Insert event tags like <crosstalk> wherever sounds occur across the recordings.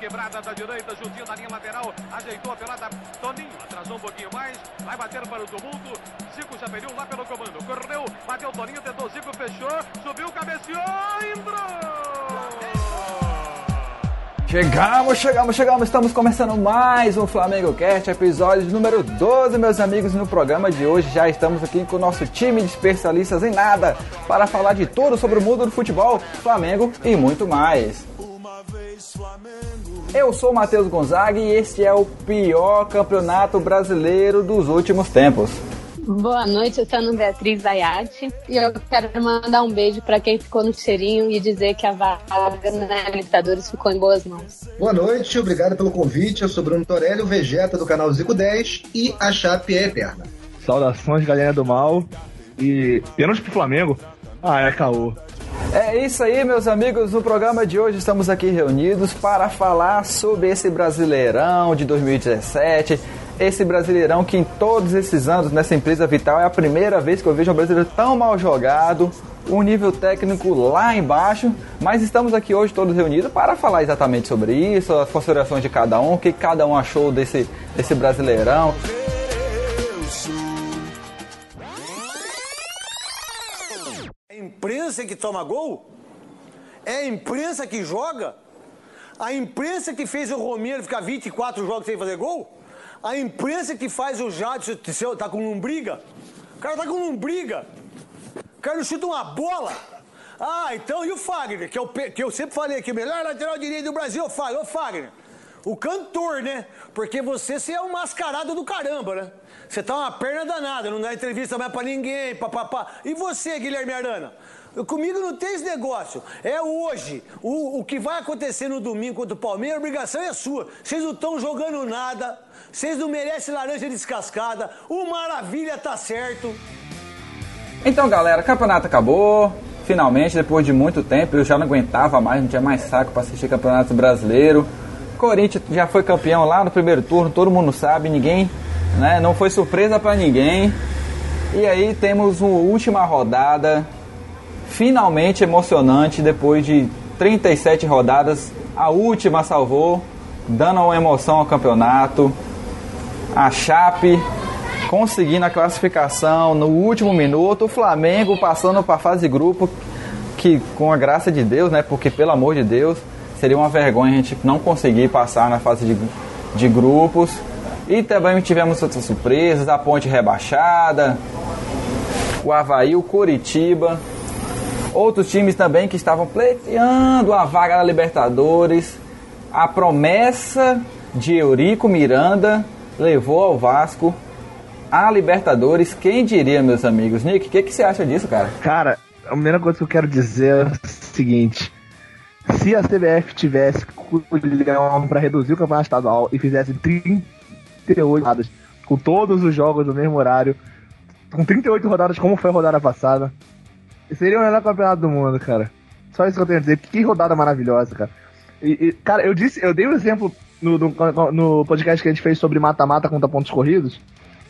quebrada da direita, juntinho da linha lateral, ajeitou a pelada, Toninho atrasou um pouquinho mais, vai bater para o tumulto, Zico já perdeu lá pelo comando, correu, bateu Toninho, tentou Zico, fechou, subiu, cabeceou, entrou! Chegamos, chegamos, chegamos, estamos começando mais um Flamengo Cast, episódio número 12, meus amigos. No programa de hoje já estamos aqui com o nosso time de especialistas em nada para falar de tudo sobre o mundo do futebol, Flamengo e muito mais. Eu sou o Matheus Gonzaga e este é o pior campeonato brasileiro dos últimos tempos. Boa noite, eu sou a Ana Beatriz Ayati e eu quero mandar um beijo para quem ficou no cheirinho e dizer que a vaga na Libertadores ficou em boas mãos. Boa noite, obrigado pelo convite. Eu sou Bruno Torelli, o Vegeta do canal Zico 10 e a Chape é eterna. Saudações, galera do mal. E pênalti pro Flamengo? Ah, é caô. É isso aí, meus amigos. No programa de hoje estamos aqui reunidos para falar sobre esse Brasileirão de 2017 esse Brasileirão que em todos esses anos nessa empresa vital é a primeira vez que eu vejo um brasileiro tão mal jogado, um nível técnico lá embaixo, mas estamos aqui hoje todos reunidos para falar exatamente sobre isso, as considerações de cada um, o que cada um achou desse, desse Brasileirão. Imprensa que toma gol? É a imprensa que joga? A imprensa que fez o Romero ficar 24 jogos sem fazer gol? A imprensa que faz o Jadson tá com lombriga. O cara tá com lombriga. O cara não chuta uma bola. Ah, então e o Fagner, que eu, que eu sempre falei o melhor lateral direito do Brasil é o Fagner. Ô, Fagner, o cantor, né? Porque você, você é um mascarado do caramba, né? Você tá uma perna danada, não dá entrevista mais pra ninguém, papapá. E você, Guilherme Arana? Comigo não tem esse negócio. É hoje. O, o que vai acontecer no domingo contra o Palmeiras, a obrigação é sua. Vocês não estão jogando nada. Vocês não merecem laranja descascada. O Maravilha tá certo. Então, galera, campeonato acabou. Finalmente, depois de muito tempo, eu já não aguentava mais, não tinha mais saco para assistir campeonato brasileiro. Corinthians já foi campeão lá no primeiro turno, todo mundo sabe, ninguém, né, não foi surpresa para ninguém. E aí temos uma última rodada, finalmente emocionante, depois de 37 rodadas, a última salvou, dando uma emoção ao campeonato a Chape conseguindo a classificação no último minuto, o Flamengo passando para a fase grupo, que com a graça de Deus, né? Porque pelo amor de Deus, seria uma vergonha a gente não conseguir passar na fase de, de grupos. E também tivemos outras surpresas, a Ponte rebaixada, o Havaí, o Curitiba, outros times também que estavam pleiteando a vaga na Libertadores, a promessa de Eurico Miranda levou ao Vasco a Libertadores. Quem diria, meus amigos? Nick, o que, que você acha disso, cara? Cara, a primeira coisa que eu quero dizer é o seguinte: se a CBF tivesse para reduzir o campeonato estadual e fizesse 38 rodadas com todos os jogos no mesmo horário, com 38 rodadas como foi a rodada passada, seria o melhor campeonato do mundo, cara. Só isso que eu tenho a dizer. Que rodada maravilhosa, cara. E, e, cara, eu disse, eu dei um exemplo no, no, no podcast que a gente fez sobre mata-mata contra pontos corridos,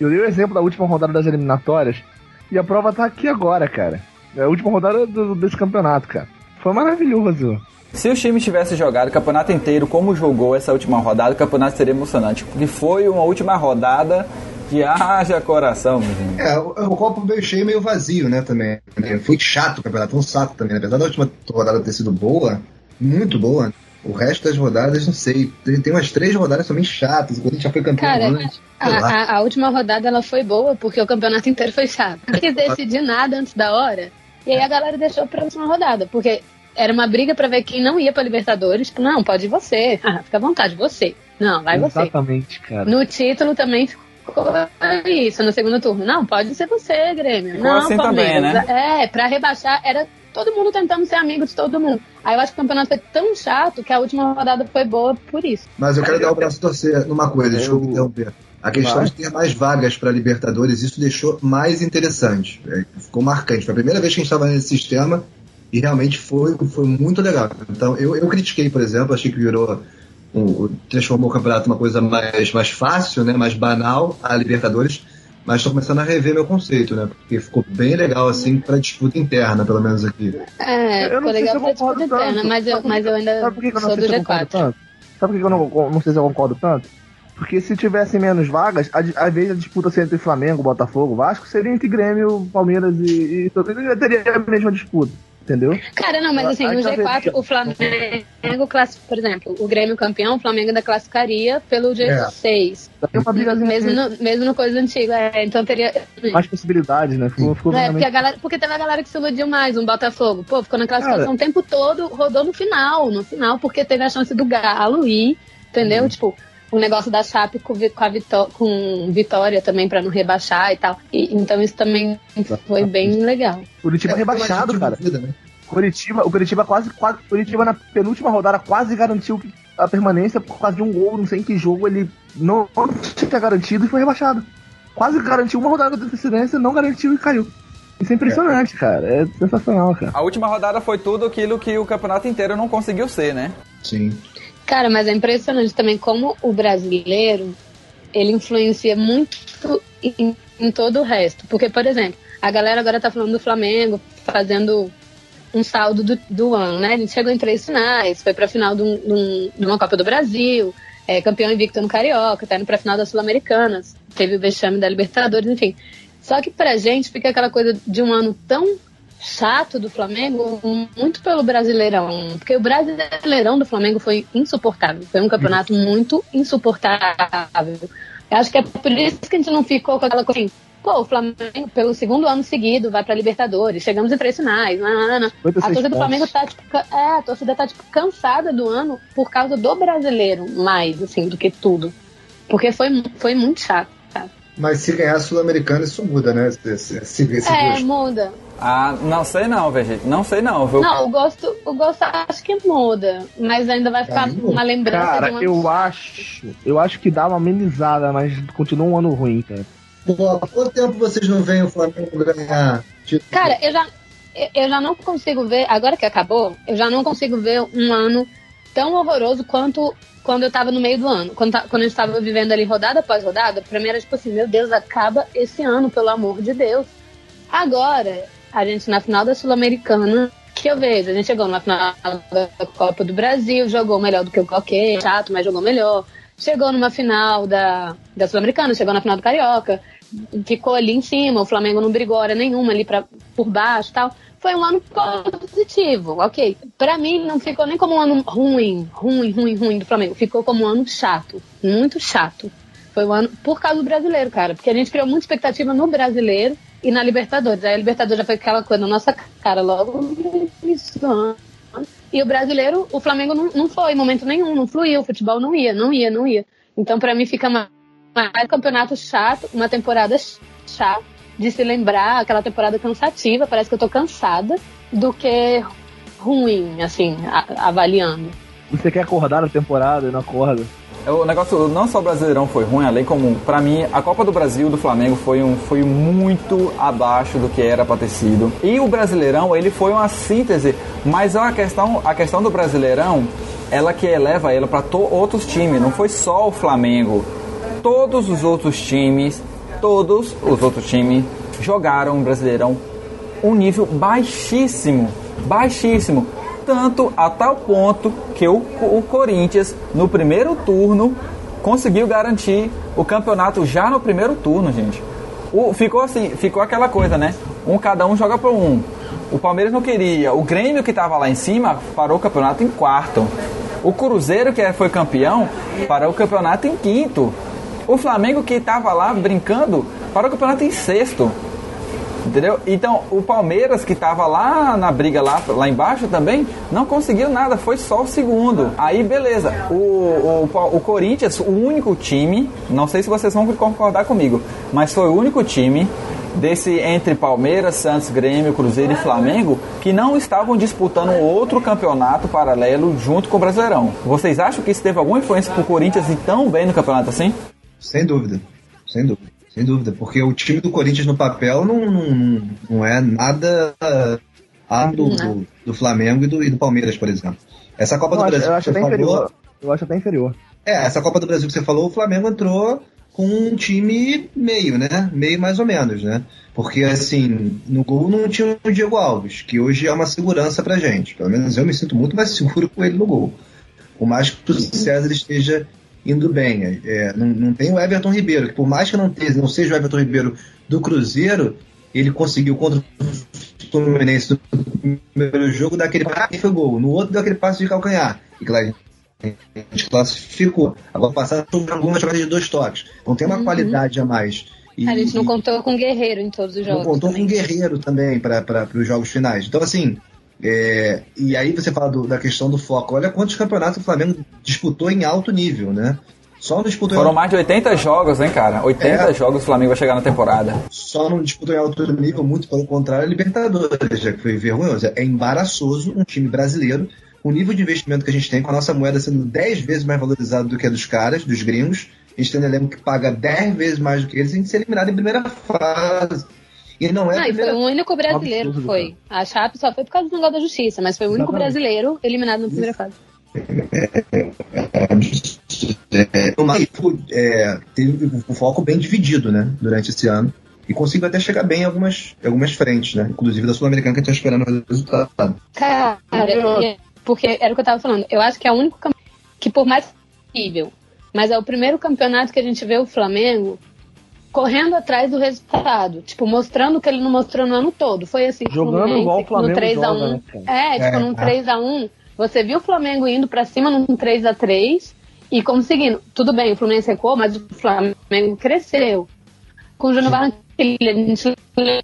eu dei o exemplo da última rodada das eliminatórias, e a prova tá aqui agora, cara. É a última rodada do, desse campeonato, cara. Foi maravilhoso. Se os times tivessem jogado o campeonato inteiro como jogou essa última rodada, o campeonato seria emocionante. Porque foi uma última rodada que haja coração, meu É, o, o copo meio cheio meio vazio, né, também. Foi chato o campeonato, foi um saco também. Apesar da última rodada ter sido boa, muito boa, o resto das rodadas, não sei. Tem, tem umas três rodadas também chatas. O Corinthians já foi campeão Cara, antes. A, a, a, última rodada ela foi boa porque o campeonato inteiro foi chato. Não quis decidir nada antes da hora. E aí a galera deixou pra última rodada. Porque era uma briga para ver quem não ia pra Libertadores. Tipo, não, pode ir você. <laughs> Ah, fica à vontade, você. Não, vai Exatamente, você. Exatamente, cara. No título também ficou isso, no segundo turno. Não, pode ser você, Grêmio. Ficou não, assim Palmeiras. também, né? É, pra rebaixar era todo mundo tentando ser amigo de todo mundo. Aí eu acho que o campeonato foi tão chato que a última rodada foi boa por isso. Mas eu quero dar o braço a torcer numa coisa, deixa eu interromper. A questão Vai. de ter mais vagas para Libertadores, isso deixou mais interessante. É, ficou marcante. Foi a primeira vez que a gente estava nesse sistema e realmente foi, foi muito legal. Então eu, eu critiquei, por exemplo, achei que virou. Um, transformou o campeonato numa coisa mais, mais fácil, né, mais banal, a Libertadores mas estou começando a rever meu conceito, né? Porque ficou bem legal, assim, para disputa interna, pelo menos aqui. É, ficou legal pra disputa interna, mas eu, mas eu ainda Sabe por que eu não sei se eu G4. tanto? Sabe por que eu não, não sei se eu concordo tanto? Porque se tivesse menos vagas, às vezes a disputa seria entre Flamengo, Botafogo, Vasco, seria entre Grêmio, Palmeiras e, e mundo teria a mesma disputa. Entendeu? Cara, não, mas assim, no G4, o Flamengo classifica, por exemplo, o Grêmio campeão, o Flamengo ainda classificaria pelo G6. É. Uma brigazinha mesmo, no, mesmo no coisa antiga, é, então teria. Mais possibilidades, né? Ficou, ficou é, porque, galera, porque teve a galera que se iludiu mais, um Botafogo. Pô, ficou na classificação Cara, o tempo todo, rodou no final, no final, porque teve a chance do Galo ir, entendeu? Uhum. Tipo, o negócio da Chape com, com, a Vitó com Vitória também para não rebaixar e tal. E, então isso também foi bem legal. Curitiba é, rebaixado, cara. Vida, né? Curitiba, o Curitiba quase, quase Curitiba na penúltima rodada quase garantiu a permanência por causa de um gol, não sei em que jogo ele não, não tinha garantido e foi rebaixado. Quase garantiu uma rodada de antecedência, não garantiu e caiu. Isso é impressionante, é. cara. É sensacional, cara. A última rodada foi tudo aquilo que o campeonato inteiro não conseguiu ser, né? Sim. Cara, mas é impressionante também como o brasileiro ele influencia muito em, em, todo o resto. Porque, por exemplo, a galera agora tá falando do Flamengo fazendo um saldo do, do ano, né? A gente chegou em três finais, foi pra final de, um, de uma Copa do Brasil, é, campeão invicto no Carioca, tá indo pra final das Sul-Americanas, teve o vexame da Libertadores, enfim. Só que pra gente fica aquela coisa de um ano tão chato do Flamengo muito pelo Brasileirão, porque o Brasileirão do Flamengo foi insuportável, foi um campeonato muito insuportável. Eu acho que é por isso que a gente não ficou com aquela coisa assim, pô, o Flamengo pelo segundo ano seguido vai para Libertadores, chegamos em três finais, não, não, A torcida do Flamengo tá tipo, é, a torcida tá tipo cansada do ano por causa do brasileiro, mais assim do que tudo. Porque foi, foi muito chato. Mas se ganhar Sul-Americana, isso muda, né? Esse, esse, esse é, gosto. muda. Ah, não sei não, Vegeta. Não sei não. Viu? Não, o gosto, o gosto acho que muda. Mas ainda vai ficar uma lembrança cara, de uma... eu acho. Eu acho que dá uma amenizada, mas continua um ano ruim, cara. Pô, há quanto tempo vocês não veem o Flamengo ganhar? Cara, eu já, eu já não consigo ver, agora que acabou, eu já não consigo ver um ano tão horroroso quanto quando eu tava no meio do ano. Quando, quando eu estava vivendo ali rodada após rodada, pra mim era tipo assim, meu Deus, acaba esse ano, pelo amor de Deus. Agora, a gente na final da Sul-Americana, que eu vejo, a gente chegou na final da Copa do Brasil, jogou melhor do que o qualquer, chato, mas jogou melhor. Chegou numa final da, da Sul-Americana, chegou na final do Carioca, ficou ali em cima, o Flamengo não brigou hora nenhuma ali pra, por baixo tal foi um ano positivo, ok. Para mim, não ficou nem como um ano ruim, ruim, ruim, ruim do Flamengo. Ficou como um ano chato, muito chato. Foi um ano por causa do brasileiro, cara. Porque a gente criou muita expectativa no brasileiro e na Libertadores. Aí a Libertadores já foi aquela coisa na nossa cara logo no. E o brasileiro, o Flamengo não, não foi em momento nenhum, não fluiu, o futebol não ia, não ia, não ia. Então, para mim, fica mais, mais um campeonato chato, uma temporada chata de se lembrar aquela temporada cansativa, parece que eu tô cansada, do que ruim, assim, a, avaliando. Você quer acordar a temporada e não acorda? É, o negócio, não só o Brasileirão foi ruim, além como, para mim, a Copa do Brasil do Flamengo foi, um, foi muito abaixo do que era para ter sido. E o Brasileirão, ele foi uma síntese, mas a questão, a questão do Brasileirão, ela que eleva ela para outros times, não foi só o Flamengo. Todos os outros times todos os outros times jogaram o Brasileirão um nível baixíssimo, baixíssimo, tanto a tal ponto que o, o Corinthians no primeiro turno conseguiu garantir o campeonato já no primeiro turno, gente. O, ficou assim, ficou aquela coisa, né? Um cada um joga para um. O Palmeiras não queria. O Grêmio que estava lá em cima parou o campeonato em quarto. O Cruzeiro que foi campeão parou o campeonato em quinto. O Flamengo que estava lá brincando para o campeonato em sexto. Entendeu? Então, o Palmeiras, que estava lá na briga lá, lá embaixo também, não conseguiu nada, foi só o segundo. Aí, beleza. O, o, o Corinthians, o único time, não sei se vocês vão concordar comigo, mas foi o único time desse entre Palmeiras, Santos, Grêmio, Cruzeiro e Flamengo que não estavam disputando outro campeonato paralelo junto com o Brasileirão. Vocês acham que isso teve alguma influência para o Corinthians ir tão bem no campeonato assim? Sem dúvida, sem dúvida, sem dúvida, porque o time do Corinthians no papel não, não, não é nada a do, do, do, Flamengo e do, e do Palmeiras, por exemplo. Essa Copa eu do Brasil. Eu acho até falou, inferior. Eu acho até inferior. É, essa Copa do Brasil que você falou, o Flamengo entrou com um time meio, né? Meio mais ou menos, né? Porque, assim, no gol não tinha o Diego Alves, que hoje é uma segurança pra gente. Pelo menos eu me sinto muito mais seguro com ele no gol. Por mais que o César esteja indo bem. É, não, não, tem o Everton Ribeiro, que por mais que não, tenha, não seja o Everton Ribeiro do Cruzeiro, ele conseguiu contra o Fluminense no primeiro jogo dar aquele passe e foi gol. No outro deu aquele passe de calcanhar. E claro, a gente classificou. Agora passado algumas jogadas de dois toques. Então tem uma uhum. qualidade a mais. E, a gente não contou com Guerreiro em todos os jogos. Não contou também. com Guerreiro também para os jogos finais. Então, assim, é, e aí você fala do, da questão do foco. Olha quantos campeonatos o Flamengo disputou em alto nível, né? Só não disputou Foram mais de 80 jogos, hein, cara? 80 é, jogos o Flamengo vai chegar na temporada. Só não disputou em alto nível, muito pelo contrário, a Libertadores, já que foi vergonhoso. É embaraçoso um time brasileiro, o nível de investimento que a gente tem, com a nossa moeda sendo 10 vezes mais valorizada do que a dos caras, dos gringos. A gente tem um elenco que paga 10 vezes mais do que eles, a gente ser eliminado em primeira fase. E não é. Não, primeira... foi o único brasileiro que foi. A Chape só foi por causa do negócio da justiça, mas foi o único Exatamente. brasileiro eliminado na primeira fase. É, é, teve um foco bem dividido, né, durante esse ano. E conseguiu até chegar bem em algumas, algumas frentes, né? Inclusive da Sul-Americana que a gente tá esperando o resultado. Cara, porque era o que eu tava falando. Eu acho que é o único que, por mais possível, mas é o primeiro campeonato que a gente vê o Flamengo correndo atrás do resultado, tipo, mostrando o que ele não mostrou no ano todo. Foi assim, jogando igual o Flamengo no 3 a 1. Né, é, tipo, é, num 3 a 1, você viu o Flamengo indo para cima num 3 a 3 e conseguindo. Tudo bem, o Fluminense recuou, mas o Flamengo cresceu. Com o Júnior Barranquilla, a gente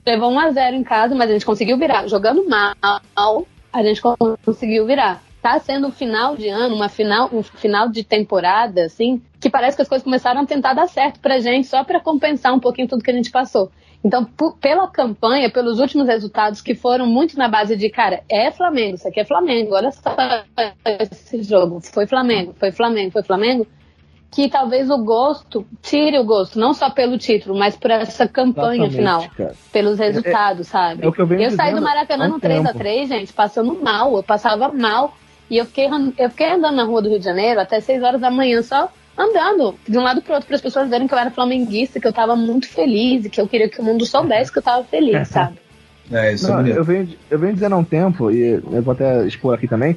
levou 1 a 0 em casa, mas a gente conseguiu virar. Jogando mal, a gente conseguiu virar tá sendo um final de ano, uma final, um final de temporada, assim, que parece que as coisas começaram a tentar dar certo pra gente, só para compensar um pouquinho tudo que a gente passou. Então, pela campanha, pelos últimos resultados que foram muito na base de, cara, é Flamengo, isso aqui é Flamengo, olha só esse jogo, foi Flamengo, foi Flamengo, foi Flamengo, que talvez o gosto tire o gosto, não só pelo título, mas por essa campanha Exatamente, final, cara. pelos resultados, é, sabe? É eu, eu saí do Maracanã no 3x3, gente, passando mal, eu passava mal. E eu fiquei, eu fiquei andando na rua do Rio de Janeiro até 6 horas da manhã, só andando de um lado pro outro, para as pessoas verem que eu era flamenguista, que eu tava muito feliz e que eu queria que o mundo soubesse que eu tava feliz, sabe? É, isso Não, é eu, venho, eu venho dizendo há um tempo, e eu vou até expor aqui também,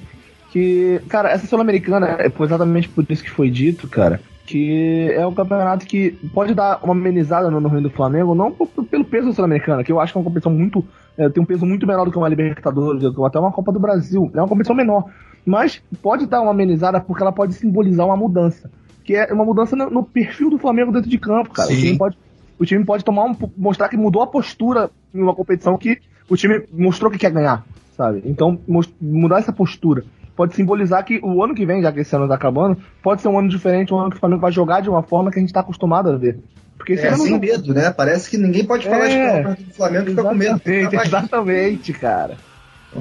que, cara, essa Sul-Americana, é exatamente por isso que foi dito, cara, que é um campeonato que pode dar uma amenizada no, no Rio do Flamengo, não pelo peso da Sul-Americana, que eu acho que é uma competição muito. É, tem um peso muito menor do que uma Libertadores, ou até uma Copa do Brasil. É uma competição menor mas pode dar uma amenizada porque ela pode simbolizar uma mudança. Que é uma mudança no, no perfil do Flamengo dentro de campo, cara. O time pode, o time pode tomar um, mostrar que mudou a postura em uma competição que o time mostrou que quer ganhar, sabe? Então, mudar essa postura pode simbolizar que o ano que vem, já que esse ano está acabando, pode ser um ano diferente, um ano que o Flamengo vai jogar de uma forma que a gente está acostumado a ver. Porque é, sem não... medo, né? Parece que ninguém pode falar é, de do Flamengo fica com medo. Exatamente, cara.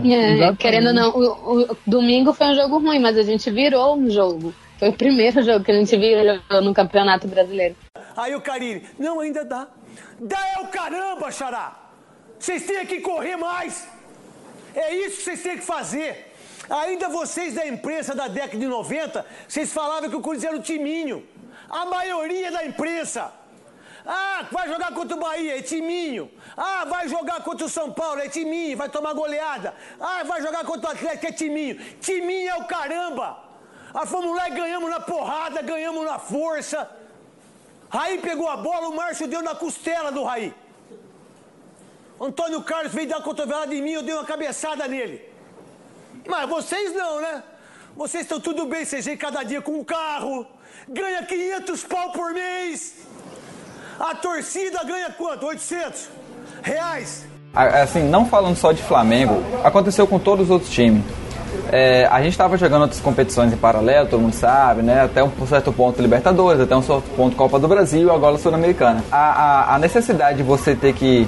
É, querendo ou não, o, o, domingo foi um jogo ruim, mas a gente virou um jogo. Foi o primeiro jogo que a gente virou no Campeonato Brasileiro. Aí o Carille, não, ainda dá. Dá é o caramba, Xará! Vocês têm que correr mais! É isso que vocês têm que fazer! Ainda vocês da imprensa da década de 90, vocês falavam que o Corinthians era o timinho. A maioria da imprensa. Ah, vai jogar contra o Bahia, é timinho. Ah, vai jogar contra o São Paulo, é timinho, vai tomar goleada. Ah, vai jogar contra o Atlético, é timinho. Timinho é o caramba. Ah, fomos lá e ganhamos na porrada, ganhamos na força. Raí pegou a bola, o Márcio deu na costela do Raí. Antônio Carlos veio dar uma cotovelada em mim, eu dei uma cabeçada nele. Mas vocês não, né? Vocês estão tudo bem, vêm cada dia com um carro, ganha 500 pau por mês. A torcida ganha quanto? 800 reais? Assim, não falando só de Flamengo, aconteceu com todos os outros times. É, a gente estava jogando outras competições em paralelo, todo mundo sabe, né? Até um certo ponto Libertadores, até um certo ponto Copa do Brasil agora Sul-Americana. A, a, a necessidade de você ter que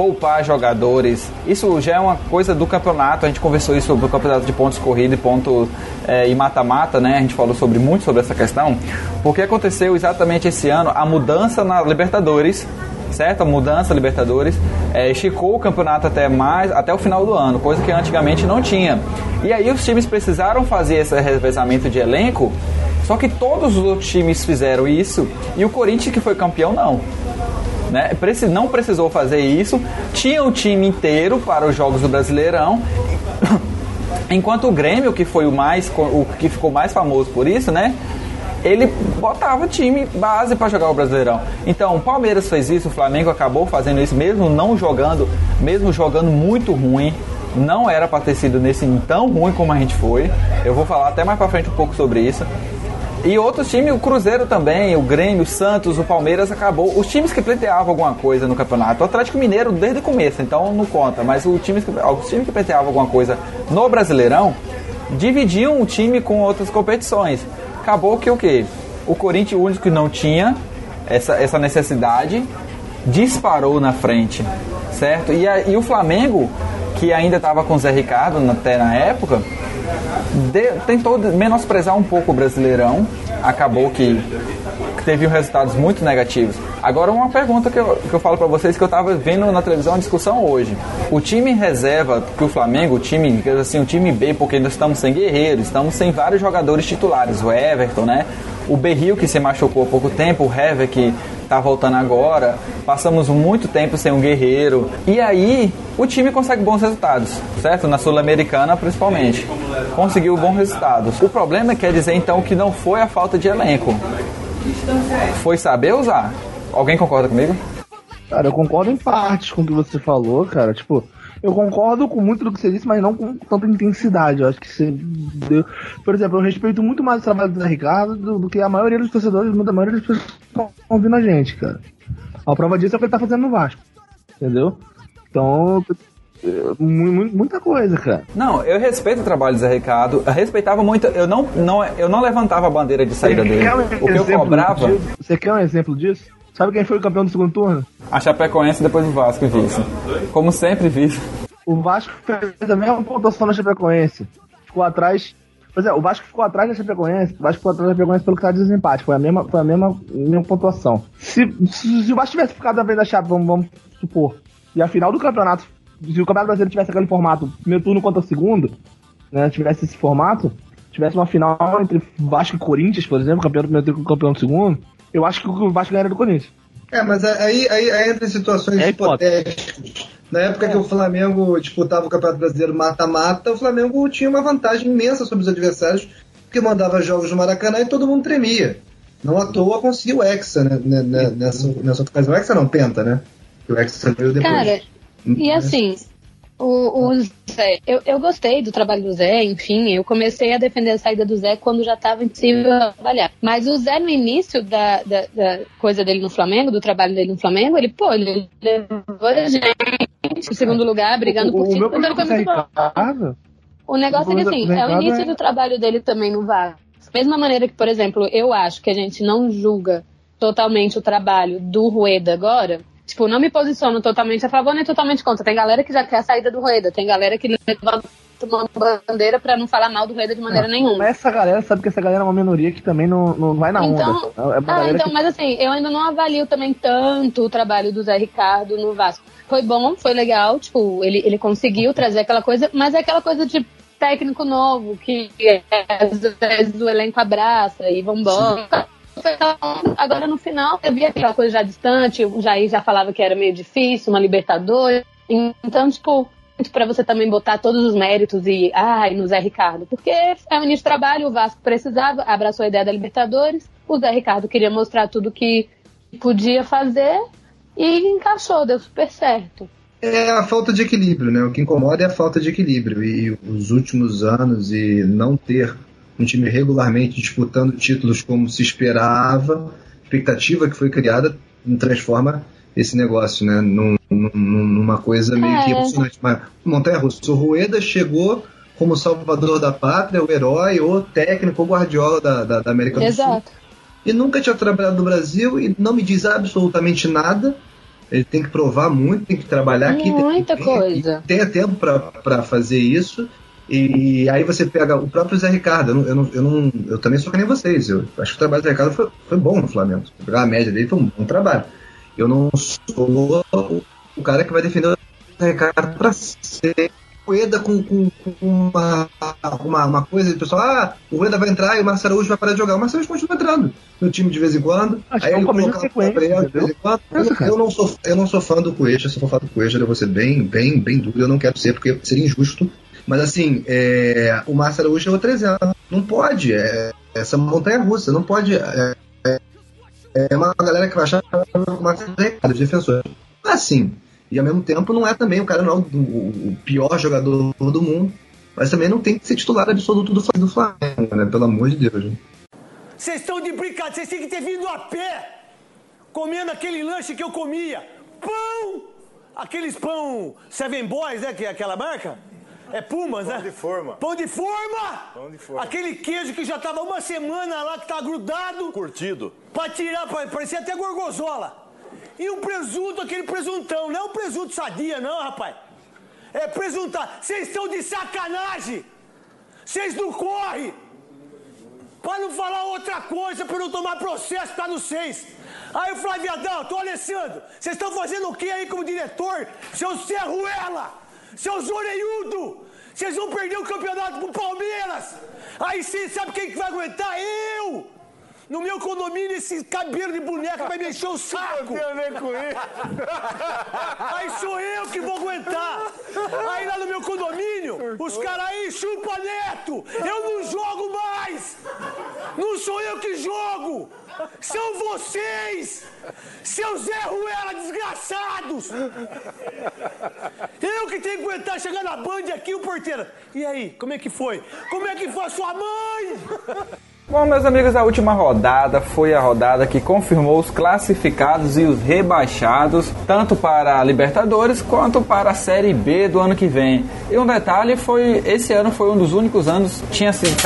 poupar jogadores. Isso já é uma coisa do campeonato. A gente conversou isso sobre o campeonato de pontos corrida e pontos é, e mata-mata, né? A gente falou sobre muito sobre essa questão, porque aconteceu exatamente esse ano a mudança na Libertadores certo? A mudança Libertadores é, esticou o campeonato até mais até o final do ano, coisa que antigamente não tinha. E aí os times precisaram fazer esse revezamento de elenco, só que todos os outros times fizeram isso e o Corinthians que foi campeão não né? Não precisou fazer isso, tinha o time inteiro para os jogos do Brasileirão. <coughs> Enquanto o Grêmio, que foi o mais o que ficou mais famoso por isso, né? Ele botava time base para jogar o Brasileirão. Então, o Palmeiras fez isso, o Flamengo acabou fazendo isso mesmo não jogando, mesmo jogando muito ruim. Não era para ter sido nesse tão ruim como a gente foi. Eu vou falar até mais para frente um pouco sobre isso. E outros times, o Cruzeiro também, o Grêmio, o Santos, o Palmeiras acabou. Os times que pleiteavam alguma coisa no campeonato, o Atlético Mineiro desde o começo, então não conta, mas os times que, os times que pleiteavam alguma coisa no Brasileirão dividiam o time com outras competições. Acabou que o quê? O Corinthians, o único que não tinha essa, essa necessidade, disparou na frente, certo? E, a, e o Flamengo, que ainda estava com o Zé Ricardo até na época, de, tentou menosprezar um pouco o Brasileirão, acabou que, teve resultados muito negativos. Agora, uma pergunta que eu, que eu falo para vocês que eu estava vendo na televisão, uma discussão hoje. O time reserva que o Flamengo, o time, assim, o time B, porque nós estamos sem guerreiros, estamos sem vários jogadores titulares, o Everton, né? O Berril que se machucou há pouco tempo, o Hever que tá voltando agora. Passamos muito tempo sem um guerreiro. E aí, o time consegue bons resultados, certo? Na Sul-Americana, principalmente. Conseguiu bons resultados. O problema quer dizer então que não foi a falta de elenco. Foi saber usar. Alguém concorda comigo? Cara, eu concordo em partes com o que você falou, cara. Tipo, eu concordo com muito do que você disse, mas não com tanta intensidade. Eu acho que você deu. Por exemplo, eu respeito muito mais o trabalho do Zé Ricardo do, do, que a maioria dos torcedores, a maioria das pessoas que estão ouvindo a gente, cara. A prova disso é o que ele tá fazendo no Vasco. Entendeu? Então, muita coisa, cara. Não, eu respeito o trabalho do Zé Ricardo. Eu respeitava muito. Eu não, não, eu não levantava a bandeira de saída dele. Um o que eu cobrava. Disso? Você quer um exemplo disso? Sabe quem foi o campeão do segundo turno? A Chapecoense depois do Vasco, vice. Como sempre, vice. O Vasco fez a mesma pontuação na Chapecoense. Ficou atrás. Por exemplo, o Vasco ficou atrás da Chapecoense. O Vasco ficou atrás da Chapecoense pelo que tá de desempate. Foi a mesma, foi a mesma, mesma pontuação. Se, se, se o Vasco tivesse ficado na frente da Chape, vamos, vamos supor, e a final do campeonato, se o Campeonato Brasileiro tivesse aquele formato, primeiro turno contra o segundo, né, tivesse esse formato, tivesse uma final entre Vasco e Corinthians, por exemplo, campeão do primeiro turno com campeão do segundo, eu acho que o Vasco ganharia do Corinthians. É, mas aí, aí, aí entra em situações é hipotéticas. Na época é. que o Flamengo disputava o Campeonato Brasileiro mata-mata, o Flamengo tinha uma vantagem imensa sobre os adversários, porque mandava jogos no Maracanã e todo mundo tremia. Não à toa conseguiu o Hexa né, né, né nessa, nessa ocasião. O Hexa não, Penta, né? O Hexa veio depois. Cara, e assim, o, o Zé, eu, eu gostei do trabalho do Zé, enfim, eu comecei a defender a saída do Zé quando já estava impossível trabalhar. Mas o Zé, no início da, da, da, coisa dele no Flamengo, do trabalho dele no Flamengo, ele, pô, ele levou a gente em segundo lugar, brigando por título, então foi muito bom. O negócio é que, assim, é o início do trabalho dele também no Vasco. Mesma maneira que, por exemplo, eu acho que a gente não julga totalmente o trabalho do Rueda agora, Tipo, não me posiciono totalmente a favor nem totalmente contra. Tem galera que já quer a saída do Rueda, tem galera que levanta uma bandeira para não falar mal do Rueda de maneira não, nenhuma. Essa galera sabe que essa galera é uma minoria que também não, não vai na então, onda. É ah, então, que... mas assim, eu ainda não avalio também tanto o trabalho do Zé Ricardo no Vasco. Foi bom, foi legal, tipo, ele, ele conseguiu trazer aquela coisa, mas é aquela coisa de técnico novo, que às vezes o elenco abraça e vambora. Sim Agora no final eu vi aquela coisa já distante, o Jair já falava que era meio difícil, uma Libertadores. Então, tipo, para você também botar todos os méritos e ai, no Zé Ricardo, porque é o início de trabalho, o Vasco precisava, abraçou a ideia da Libertadores, o Zé Ricardo queria mostrar tudo que podia fazer e encaixou, deu super certo. É a falta de equilíbrio, né? O que incomoda é a falta de equilíbrio. E os últimos anos e não ter um time regularmente disputando títulos como se esperava, expectativa que foi criada transforma esse negócio, né, num, num, numa coisa meio é. que emocionante. Mas Montanha Russa, o Rueda chegou como salvador da pátria, o herói, o técnico, o Guardiola da, da, da América Exato. do Sul. E nunca tinha trabalhado no Brasil e não me diz absolutamente nada. Ele tem que provar muito, tem que trabalhar aqui. Muita tem, coisa. Tem tempo para fazer isso. E aí você pega o próprio Zé Ricardo. Eu, não, eu, não, eu, não, eu também sou que nem vocês. Eu acho que o trabalho do Zé Ricardo foi, foi bom no Flamengo. Se pegar a média dele, foi um bom trabalho. Eu não sou o cara que vai defender o Zé Ricardo para ser Rueda com, com, com uma, uma, uma, coisa de pessoal, ah, o Rueda vai entrar e o Marcelo Araújo vai parar de jogar. O Marcelo Araújo continua entrando no time de vez em quando. Acho aí ele coloca o Gabriel de vez em quando. Eu, eu, não sou, eu não sou fã do Coelho, se eu for fã do Coelho, eu vou ser bem, bem, bem duro. Eu não quero ser, porque seria injusto Mas assim, é, o Márcio Araújo outro exemplo. Não pode. É, essa montanha russa, não pode. É, é, é uma galera que vai achar o Márcio os defensores. Assim. E ao mesmo tempo não é também, o cara não é o, o pior jogador do mundo. Mas também não tem que ser titular absoluto do, do Flamengo, né? Pelo amor de Deus. Vocês estão de brincadeira, vocês têm que ter vindo a pé, comendo aquele lanche que eu comia. Pão! Aqueles pão Seven Boys, né? Que é aquela marca? É Pumas, Pão né? de forma. Pão de forma! Pão de forma. Aquele queijo que já tava uma semana lá, que tá grudado. Curtido. Pra tirar, pra, parecia até gorgonzola. E o presunto, aquele presuntão. Não é o presunto sadia, não, rapaz. É presuntar. Vocês estão de sacanagem! Vocês não correm! Pra não falar outra coisa, pra não tomar processo, tá no seis. Aí o Flávio Adalto, ô Alessandro, vocês estão fazendo o que aí como diretor? Seus Serruela! Seus orelhudo! Vocês vão perder o campeonato pro Palmeiras! Aí sim, sabe quem que vai aguentar? Eu! No meu condomínio, esse cabelo de boneca vai me encher o saco! <laughs> Aí sou eu que vou aguentar! Aí lá no meu condomínio, os caras aí chupa neto! Eu não jogo mais! Não sou eu que jogo! São vocês! Seus Zé Ruela desgraçados! Eu que tenho que aguentar chegar na Band aqui, o porteiro. E aí, como é que foi? Como é que foi a sua mãe? Bom, meus amigos, a última rodada foi a rodada que confirmou os classificados e os rebaixados, tanto para a Libertadores quanto para a Série B do ano que vem. E um detalhe foi, esse ano foi um dos únicos anos, tinha sido,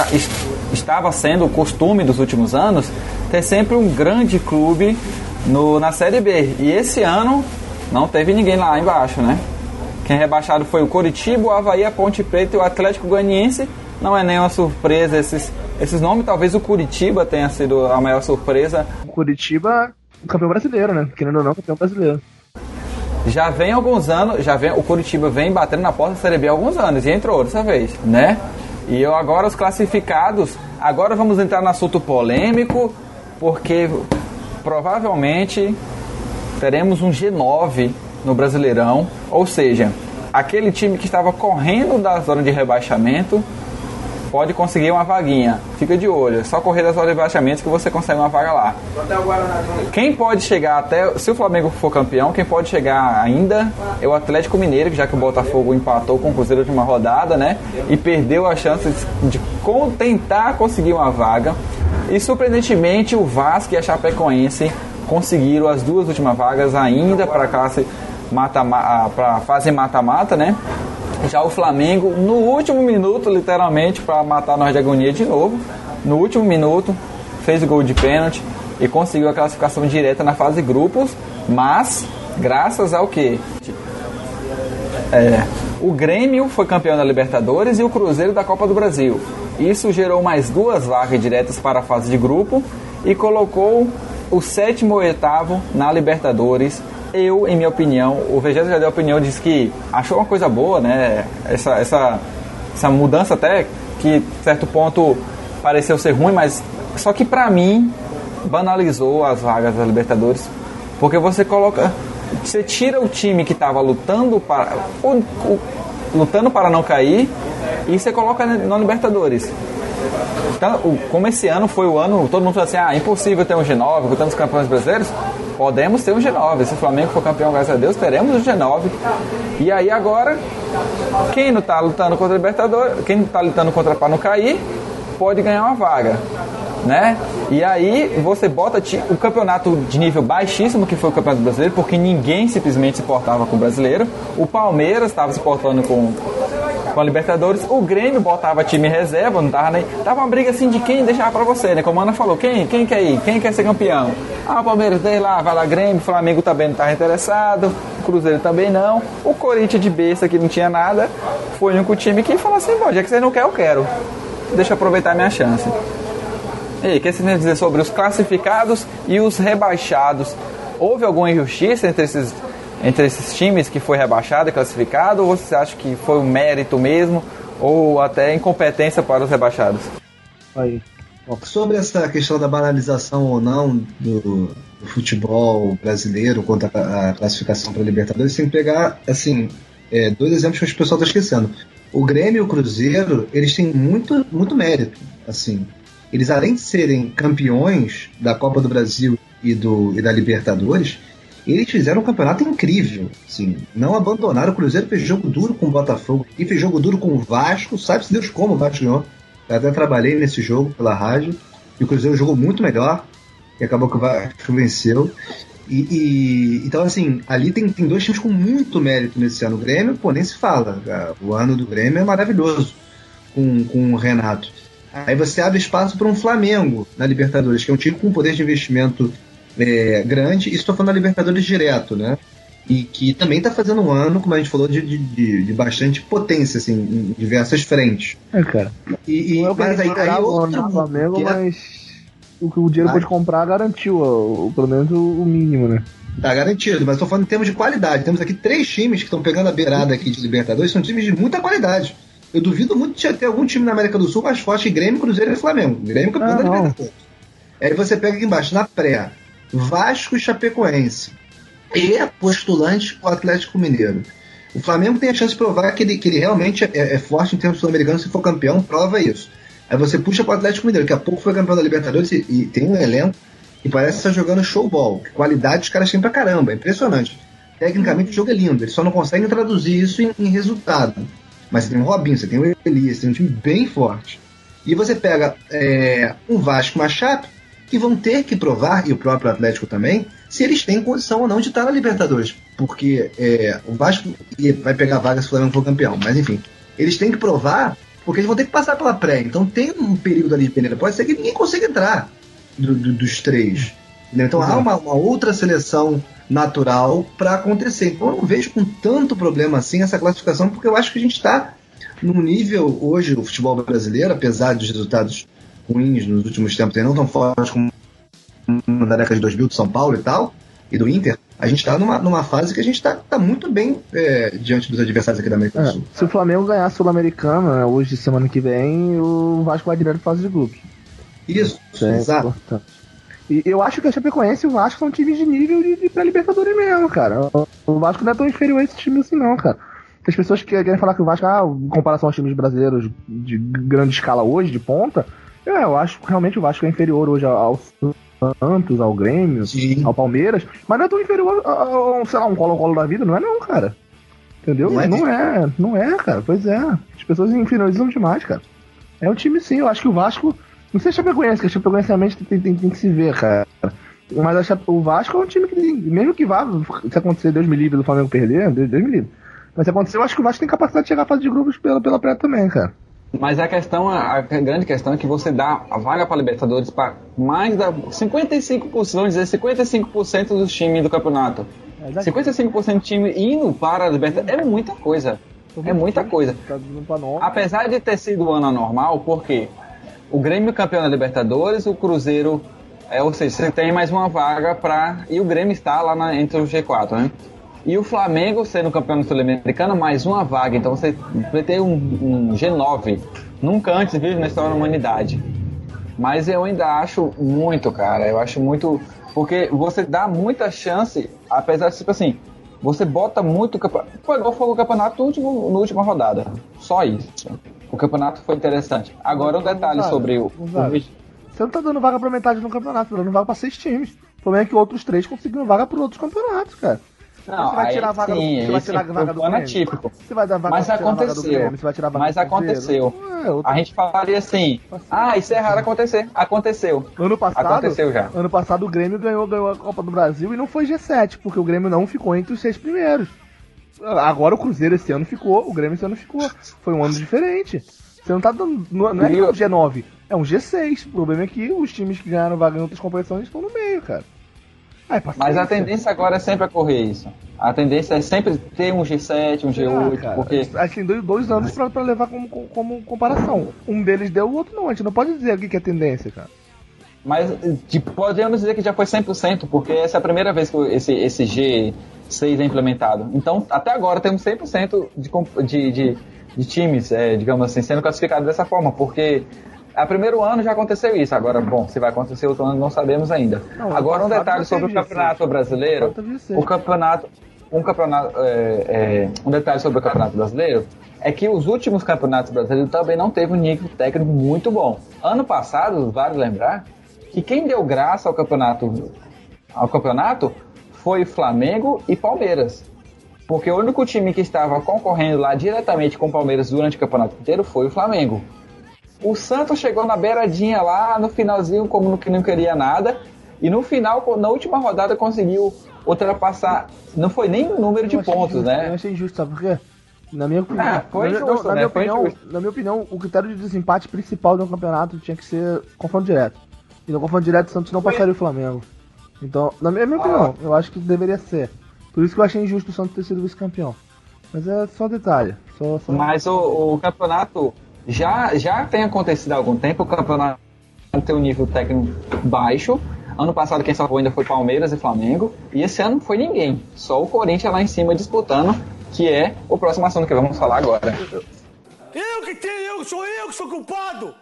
estava sendo o costume dos últimos anos, ter sempre um grande clube no, na Série B. E esse ano não teve ninguém lá embaixo, né? Quem rebaixado foi o Coritiba, o Havaí, a Ponte Preta e o Atlético Goianiense. Não é nenhuma surpresa esses esses nomes, talvez o Curitiba tenha sido a maior surpresa. O Curitiba, campeão brasileiro, né? Querendo ou não, campeão brasileiro. Já vem alguns anos, já vem, o Curitiba vem batendo na porta da Série B há alguns anos e entrou dessa vez, né? E eu agora os classificados, agora vamos entrar no assunto polêmico, porque provavelmente teremos um G9 no Brasileirão, ou seja, aquele time que estava correndo da zona de rebaixamento pode conseguir uma vaguinha. Fica de olho, é só correr das horas de baixamentos que você consegue uma vaga lá. Quem pode chegar até, se o Flamengo for campeão, quem pode chegar ainda é o Atlético Mineiro, já que o Botafogo empatou com o Cruzeiro na última rodada, né? E perdeu a chance de, de tentar conseguir uma vaga. E surpreendentemente o Vasco e a Chapecoense conseguiram as duas últimas vagas ainda para a classe mata, para fase mata-mata, né? Já o Flamengo, no último minuto, literalmente, para matar nós de agonia de novo, no último minuto, fez o gol de pênalti e conseguiu a classificação direta na fase grupos, mas graças ao que? É, o Grêmio foi campeão da Libertadores e o Cruzeiro da Copa do Brasil. Isso gerou mais duas vagas diretas para a fase de grupo e colocou o sétimo e oitavo na Libertadores eu, em minha opinião, o Vegeta já deu a opinião, disse que achou uma coisa boa, né? Essa, essa, essa mudança até que, certo ponto, pareceu ser ruim, mas só que pra mim banalizou as vagas da Libertadores, porque você coloca, você tira o time que estava lutando para o, o, lutando para não cair e você coloca na Libertadores. Então, como esse ano foi o ano, todo mundo falou assim, ah, impossível ter um G9 com tantos campeões brasileiros podemos ter um G9. Se o Flamengo for campeão, graças a Deus, teremos um G9. E aí agora, quem não está lutando contra o Libertadores, quem não está lutando contra para não cair, pode ganhar uma vaga. Né? E aí você bota o campeonato de nível baixíssimo que foi o Campeonato Brasileiro, porque ninguém simplesmente se portava com o brasileiro. O Palmeiras estava se portando com com a Libertadores. O Grêmio botava time reserva, não tava nem. Tava uma briga assim de quem deixar pra você, né? Como a Ana falou, quem, quem quer ir? Quem quer ser campeão? Ah, o Palmeiras deixa lá, vai lá, Grêmio, Flamengo também não tava interessado, o Cruzeiro também não. O Corinthians de besta que não tinha nada, foi o time que falou assim, bom, já que você não quer, eu quero. Deixa eu aproveitar a minha chance. E o que você tem a dizer sobre os classificados e os rebaixados? Houve alguma injustiça entre esses entre esses times que foi rebaixado e classificado, ou você acha que foi um mérito mesmo, ou até incompetência para os rebaixados? Aí. Bom, sobre essa questão da banalização ou não do, do futebol brasileiro quanto à classificação para a Libertadores, tem que pegar assim, é, dois exemplos que o pessoal está esquecendo. o Grêmio e o Cruzeiro, eles têm muito, muito mérito, assim. Eles, além de serem campeões da Copa do Brasil e, do, e da Libertadores, eles fizeram um campeonato incrível, assim. Não abandonaram. O Cruzeiro fez jogo duro com o Botafogo e fez jogo duro com o Vasco. Sabe-se Deus como o Vasco ganhou. Eu até trabalhei nesse jogo pela rádio. E o Cruzeiro jogou muito melhor. E acabou que o Vasco venceu. E, e, então, assim, ali tem, tem dois times com muito mérito nesse ano. O Grêmio, pô, nem se fala. O ano do Grêmio é maravilhoso com, com o Renato. Aí você abre espaço para um Flamengo na Libertadores, que é um time com poder de investimento é, grande. E estou falando da Libertadores direto, né? E que também está fazendo um ano, como a gente falou, de, de, de, bastante potência, assim, em diversas frentes. É, cara. E, e, Não é o que mas aí, aí outro no Flamengo, que é- mas o que o dinheiro pode comprar garantiu, ó, o- pelo menos o, o mínimo, né? Tá garantido, mas estou falando em termos de qualidade. Temos aqui três times que estão pegando a beirada aqui de Libertadores, são times de muita qualidade. Eu duvido muito de ter algum time na América do Sul mais forte que Grêmio, Cruzeiro e Flamengo. Grêmio campeão Ah, da. Libertadores. Aí você pega aqui embaixo, na pré, Vasco e Chapecoense. E postulante o Atlético Mineiro. O Flamengo tem a chance de provar que ele, que ele realmente é, é forte em termos sul-americanos. Se for campeão, prova isso. Aí você puxa para o Atlético Mineiro, que há pouco foi campeão da Libertadores e, e tem um elenco que parece estar jogando showball. Qualidade os caras têm pra caramba, é impressionante. Tecnicamente o jogo é lindo, eles só não conseguem traduzir isso em, em resultado. Mas você tem o Robinho, você tem o Elias, você tem um time bem forte. E você pega é, um Vasco uma Chape, que vão ter que provar, e o próprio Atlético também, se eles têm condição ou não de estar na Libertadores. Porque é, o Vasco vai pegar vaga se o Flamengo for campeão. Mas enfim, eles têm que provar, porque eles vão ter que passar pela pré. Então tem um período ali de peneira. Pode ser que ninguém consiga entrar do- do- dos três. entendeu? Então há uma, uma outra seleção natural para acontecer. Então eu não vejo com tanto problema assim essa classificação, porque eu acho que a gente está num nível hoje, o futebol brasileiro, apesar dos resultados ruins nos últimos tempos, e não tão fortes como na década de 2000 do São Paulo e tal, e do Inter, a gente está numa, numa fase que a gente está tá muito bem é, diante dos adversários aqui da América do É, Sul. se o Flamengo ganhar a Sul-Americana, né, hoje, semana que vem, o Vasco vai direto para fase de grupos. Isso, Isso é exato. importante. E eu acho que a Chapecoense e o Vasco são times de nível de, de pré-libertadores mesmo, cara. O Vasco não é tão inferior a esse time assim, não, cara. As pessoas que querem falar que o Vasco, ah, em comparação aos times brasileiros de grande escala hoje, de ponta, é, eu acho que realmente o Vasco é inferior hoje ao Santos, ao Grêmio, Sim. ao Palmeiras, mas não é tão inferior a, a, sei lá, um colo-colo da vida, não é não, cara. Entendeu? Não é Não é, não é, cara. Pois é. As pessoas inferiorizam demais, cara. É um time sim, eu acho que o Vasco. Não sei se a Chapecoense, que a Chapecoense realmente tem, tem, tem que se ver, cara. Mas a Chape- o Vasco é um time que tem. Mesmo que vá, se acontecer, Deus me livre do Flamengo perder, Deus, Deus me livre. Mas se acontecer, eu acho que o Vasco tem capacidade de chegar à fase de grupos pela, pela pré também, cara. Mas a questão, a, grande questão é que você dá a vaga para Libertadores para mais da 55%, vamos dizer, 55% dos times do campeonato. 55% do time indo para a Libertadores é muita coisa. É muita coisa. Tá. Apesar de ter sido o ano anormal, porque o Grêmio campeão da Libertadores, o Cruzeiro, é, ou seja, você tem mais uma vaga para e o Grêmio está lá na- entre o G4, né? E o Flamengo sendo campeão sul-americano, mais uma vaga. Então você vai ter um, um G9. Nunca antes visto na história da humanidade. Mas eu ainda acho muito, cara. Eu acho muito. Porque você dá muita chance, apesar de, tipo assim, você bota muito. Foi igual foi o campeonato no último, na última rodada. Só isso. O campeonato foi interessante. Agora um detalhe sobre o. Você não tá dando vaga pra metade do campeonato, tá dando vaga pra seis times. O problema é que outros três conseguiram vaga por outros campeonatos, cara. Não, você vai tirar a vaga do, sim, você vai tirar a vaga do Grêmio. atípico. Você vai dar vaga Mas tirar a vaga do aconteceu. Grêmio, você vai tirar a vaga Mas do aconteceu. É, A gente falaria assim: ah, isso é raro acontecer. Aconteceu. Ano passado, Aconteceu já. ano passado o Grêmio ganhou, ganhou a Copa do Brasil e não foi G7, porque o Grêmio não ficou entre os seis primeiros. Agora o Cruzeiro esse ano ficou, o Grêmio esse ano ficou. Foi um ano diferente. Você não tá dando. Não não é que é um G9, é um G6. O problema é que os times que ganharam vaga em outras competições estão no meio, cara. Ai, Mas a tendência agora é sempre a correr isso. A tendência é sempre ter um G7, um G8, Ah, cara, porque. A gente tem dois, dois anos pra, pra levar como, como, comparação. Um deles deu, o outro não. A gente não pode dizer aqui que é tendência, cara. Mas podemos dizer que já foi 100%, porque essa é a primeira vez que esse, esse G6 é implementado. Então, até agora temos 100% de, de, de, de times, é, digamos assim, sendo classificados dessa forma, porque a primeiro ano já aconteceu isso. Agora, bom, se vai acontecer outro ano não sabemos ainda. Não, ano agora um detalhe sobre o campeonato isso. brasileiro. Ser. O campeonato, um campeonato, é, é, um detalhe sobre o campeonato brasileiro é que os últimos campeonatos brasileiros também não teve um nível técnico muito bom. Ano passado, vale lembrar, que quem deu graça ao campeonato, ao campeonato foi Flamengo e Palmeiras. Porque o único time que estava concorrendo lá diretamente com o Palmeiras durante o campeonato inteiro foi o Flamengo. O Santos chegou na beiradinha lá, no finalzinho, como no que não queria nada. E no final, na última rodada, conseguiu ultrapassar. Não foi nem o número de pontos, injusto, né? Eu achei injusto, sabe por quê? Na minha opinião, Ah, foi na, né? minha Foi opinião, na minha opinião, o critério de desempate principal um campeonato tinha que ser confronto direto. E no confronto direto o Santos não passaria o Flamengo. Então, na minha, minha opinião, eu acho que deveria ser. Por isso que eu achei injusto o Santos ter sido vice-campeão. Mas é só detalhe. Só, só... Mas o, o campeonato já, já tem acontecido há algum tempo. O campeonato tem um nível técnico baixo. Ano passado quem salvou ainda foi Palmeiras e Flamengo. E esse ano não foi ninguém. Só o Corinthians lá em cima disputando, que é o próximo assunto que vamos falar agora. Eu que tenho, eu sou eu que sou culpado.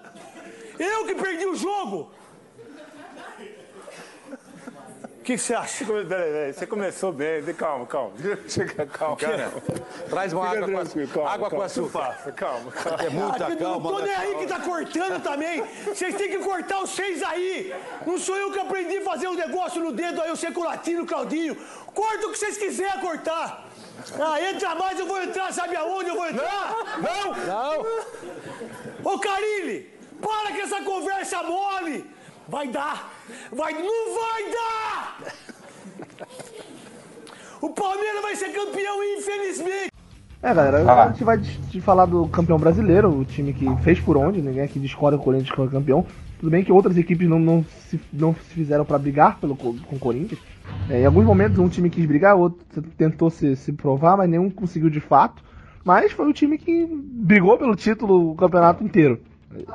Eu que perdi o jogo. O que você acha? Peraí, peraí, você começou bem. Calma, calma. <laughs> Chega, calma. Cara, traz uma Fica água, com, açúcar. calma, água com calma. açúcar. Passa, calma, calma. É muita que calma. não tô nem aí que tá cortando também. Vocês têm que cortar os seis aí. Não sou eu que aprendi a fazer um negócio no dedo aí, eu sei com o latino, Claudinho. Corta o que vocês quiserem cortar. Ah, entra mais, eu vou entrar, sabe aonde eu vou entrar? Não! Não! Ô, Carilli, para com essa conversa mole. Vai dar. Vai, não vai dar! O Palmeiras vai ser campeão, infelizmente. É, galera, Ah. a gente vai de falar do campeão brasileiro, o time que fez por onde, ninguém aqui discorda que o Corinthians foi campeão. Tudo bem que outras equipes não, não, se, não se fizeram pra brigar pelo, co- com o Corinthians. É, em alguns momentos um time quis brigar, outro tentou se, se provar, mas nenhum conseguiu de fato. Mas foi o time que brigou pelo título o campeonato inteiro.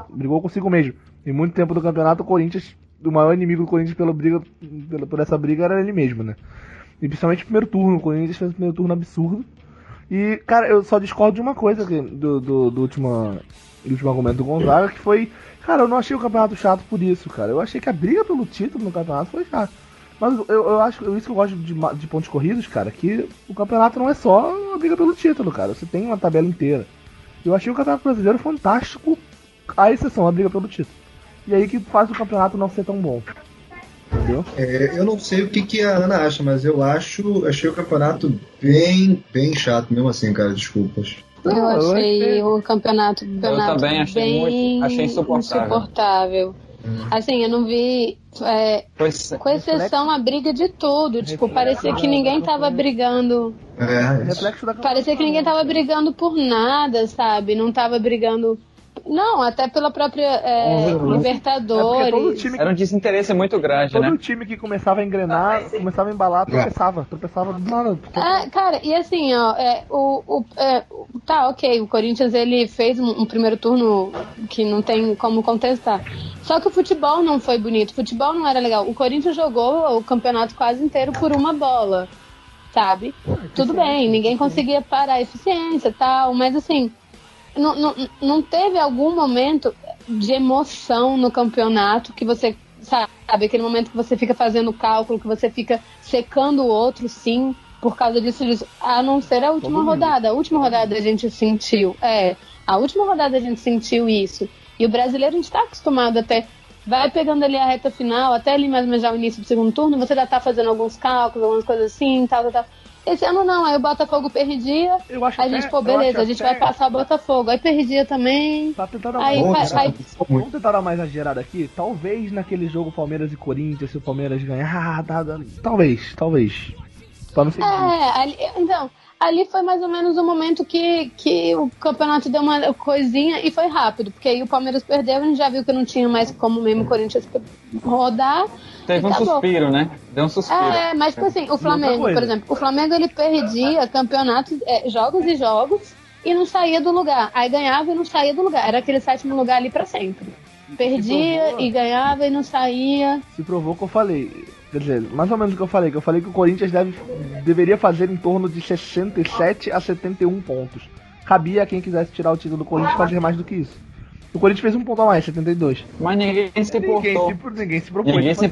Brigou consigo mesmo. Em muito tempo do campeonato, o Corinthians, o maior inimigo do Corinthians pela briga, pela, por essa briga era ele mesmo, né? E principalmente no primeiro turno, o Corinthians fez um primeiro turno absurdo. E, cara, eu só discordo de uma coisa que- do, do, do, última, do último argumento do Gonzaga, que foi, cara, eu não achei o campeonato chato por isso, cara. Eu achei que a briga pelo título no campeonato foi chata. Mas eu, eu acho, isso que eu gosto de, de pontos corridos, cara, que o campeonato não é só a briga pelo título, cara. Você tem uma tabela inteira. Eu achei o campeonato brasileiro fantástico, à exceção da briga pelo título. E aí que faz o campeonato não ser tão bom. Entendeu? É, eu não sei o que, que a Ana acha, mas eu acho, achei o campeonato bem, bem chato mesmo assim, cara, desculpas. Eu eu achei o campeonato, campeonato também achei bem muito- achei insuportável. insuportável. Assim, eu não vi. é, Pois, com exceção a briga de tudo. Tipo, parecia que ninguém tava brigando. É, da Parecia que ninguém tava brigando por nada, sabe? Não tava brigando. Não, até pela própria é, É todo Libertadores. time era um desinteresse muito grande, Todo né? time que começava a engrenar, começava a embalar, tropeçava. Tropeçava do nada. É, cara, e assim, ó, é, o, o, é, tá, ok, o Corinthians ele fez um, um primeiro turno que não tem como contestar. Só que o futebol não foi bonito, o futebol não era legal. O Corinthians jogou o campeonato quase inteiro por uma bola, sabe? Tudo bem, ninguém conseguia parar a eficiência e tal, mas assim, não, não, não teve algum momento de emoção no campeonato que você, sabe, aquele momento que você fica fazendo cálculo, que você fica secando o outro, sim, por causa disso, disso. A não ser a última rodada. A última rodada a gente sentiu. É, a última rodada a gente sentiu isso. E o brasileiro a gente tá acostumado até. Vai pegando ali a reta final, até ali mais ou menos já o início do segundo turno, você já tá fazendo alguns cálculos, algumas coisas assim, tal, tal, tal. Esse ano não, aí o Botafogo perdia, Eu acho a até- gente, pô, beleza, a gente até- vai passar o Botafogo. Aí perdia também. Tá tentando Aí, aí- muito. Vamos tentar dar mais exagerada aqui? Talvez naquele jogo Palmeiras e Corinthians, se o Palmeiras ganhar, ah, dá, dá- talvez, talvez. Pra não ser. É, ali, então, ali foi mais ou menos o momento que, que o campeonato deu uma coisinha e foi rápido, porque aí o Palmeiras perdeu, a gente já viu que não tinha mais como mesmo o Corinthians rodar. Teve um acabou. suspiro, né? Deu um suspiro. É, mas tipo assim, o Flamengo, por exemplo, o Flamengo ele perdia campeonatos, é, jogos e jogos e não saía do lugar. Aí ganhava e não saía do lugar. Era aquele sétimo lugar ali pra sempre. Perdia provou. e ganhava e não saía. Se provou o que eu falei. Quer dizer, mais ou menos o que eu falei, que eu falei que o Corinthians deve, deveria fazer em torno de 67 a 71 pontos. Cabia a quem quisesse tirar o título do Corinthians fazer mais do que isso. O Corinthians fez um ponto a mais, 72. Mas ninguém se Ninguém importou. se, ninguém se propôs Ninguém se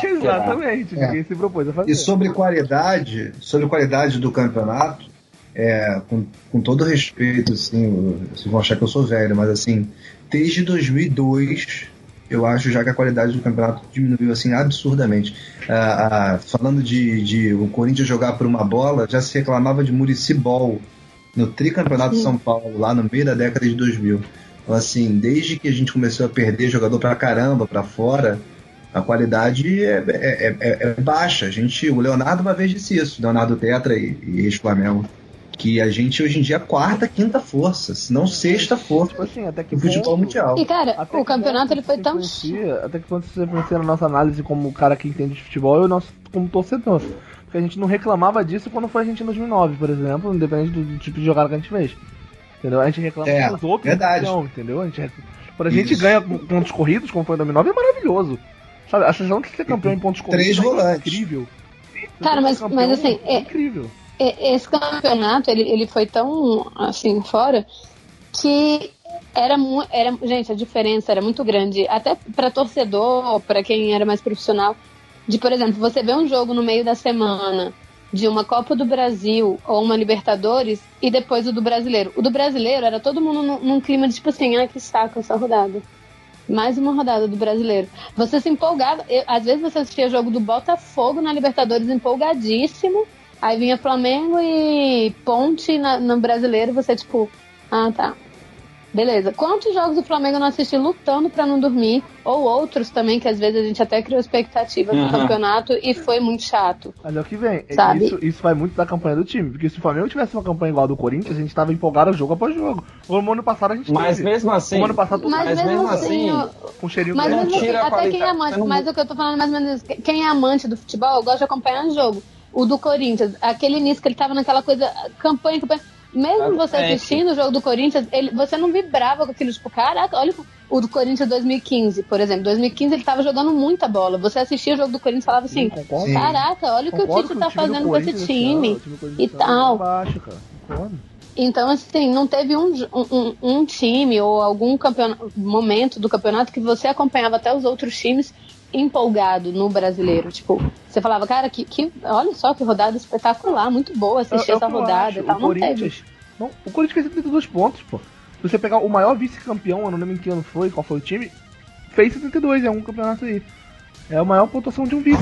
tirar. Exatamente, É. ninguém se propôs a fazer. E sobre qualidade, sobre qualidade do campeonato, é, com, com todo respeito, assim, vocês vão achar que eu sou velho, mas assim, desde 2002 eu acho já que a qualidade do campeonato diminuiu assim absurdamente. Ah, ah, falando de, de o Corinthians jogar por uma bola, já se reclamava de Murici Ball no tricampeonato de São Paulo, lá no meio da década de 2000. Então, assim, desde que a gente começou a perder jogador pra caramba, pra fora, a qualidade é, é, é, é baixa. A gente, o Leonardo uma vez disse isso, Leonardo Tetra e, e ex-Flamengo que a gente hoje em dia é quarta, quinta força, se não sexta força Tipo assim, até que do futebol ponto- mundial. E cara, Até o campeonato ele foi tão. Até que ponto isso influencia na nossa análise como cara que entende de futebol e o nosso como torcedor. Porque a gente não reclamava disso quando foi a gente em 2009, por exemplo, independente do, do tipo de jogada que a gente fez. Entendeu? A gente reclama É, dos outros verdade. campeão, entendeu? A gente, rec- quando a gente Isso. ganha pontos corridos, como foi em 2009, é maravilhoso. Sabe, a sensação de ser campeão em pontos Três corridos é volantes. incrível. Cara, mas- mas assim, é é- incrível. Esse campeonato, ele, ele foi tão, assim, fora, que era, era gente, a diferença era muito grande, até para torcedor, para quem era mais profissional, de, por exemplo, você vê um jogo no meio da semana de uma Copa do Brasil ou uma Libertadores e depois o do Brasileiro. O do Brasileiro era todo mundo num, num clima de tipo assim, ai que saco essa rodada. Mais uma rodada do brasileiro. Você se empolgava. eu- às vezes você assistia jogo do Botafogo na Libertadores empolgadíssimo. Aí vinha Flamengo e Ponte na- no brasileiro. Você, tipo, ah, tá. Beleza. Quantos jogos do Flamengo eu não assisti lutando pra não dormir? Ou outros também, que às vezes a gente até criou expectativa no Aham. campeonato e foi muito chato. Mas é o que vem. É Sabe? Isso, isso vai muito da campanha do time. Porque se o Flamengo tivesse uma campanha igual a do Corinthians, a gente tava empolgado jogo após jogo. No ano passado a gente Mas teve. mesmo assim. No ano passado, Mas, Mas mesmo, assim, assim, eu- com cheirinho Mas mesmo assim, até quem é qualidade, amante, não- mas o que eu tô falando é mais ou menos. Quem é amante do futebol gosta de acompanhar o jogo. O do Corinthians, aquele início que ele tava naquela coisa, campanha, campanha. Mesmo você assistindo o jogo do Corinthians, ele, você não vibrava com aquilo, tipo, caraca, olha o do Corinthians 2015, por exemplo. 2015 ele tava jogando muita bola. Você assistia o jogo do Corinthians e falava assim. Sim. caraca, olha o que o Tite tá fazendo com esse ano, time e tal. tá baixo, cara. Concordo. Então, assim, não teve um, um, um time ou algum campeonato, momento do campeonato que você acompanhava até os outros times empolgado no brasileiro. Tipo, você falava, cara, que, que olha só que rodada espetacular, muito boa assistir É- é essa rodada e tal. O Não teve. Corinthians, não, o Corinthians fez 72 pontos, pô. Se você pegar o maior vice-campeão, eu não lembro em que ano foi, qual foi o time, fez 72, é um campeonato aí. É a maior pontuação de um vice.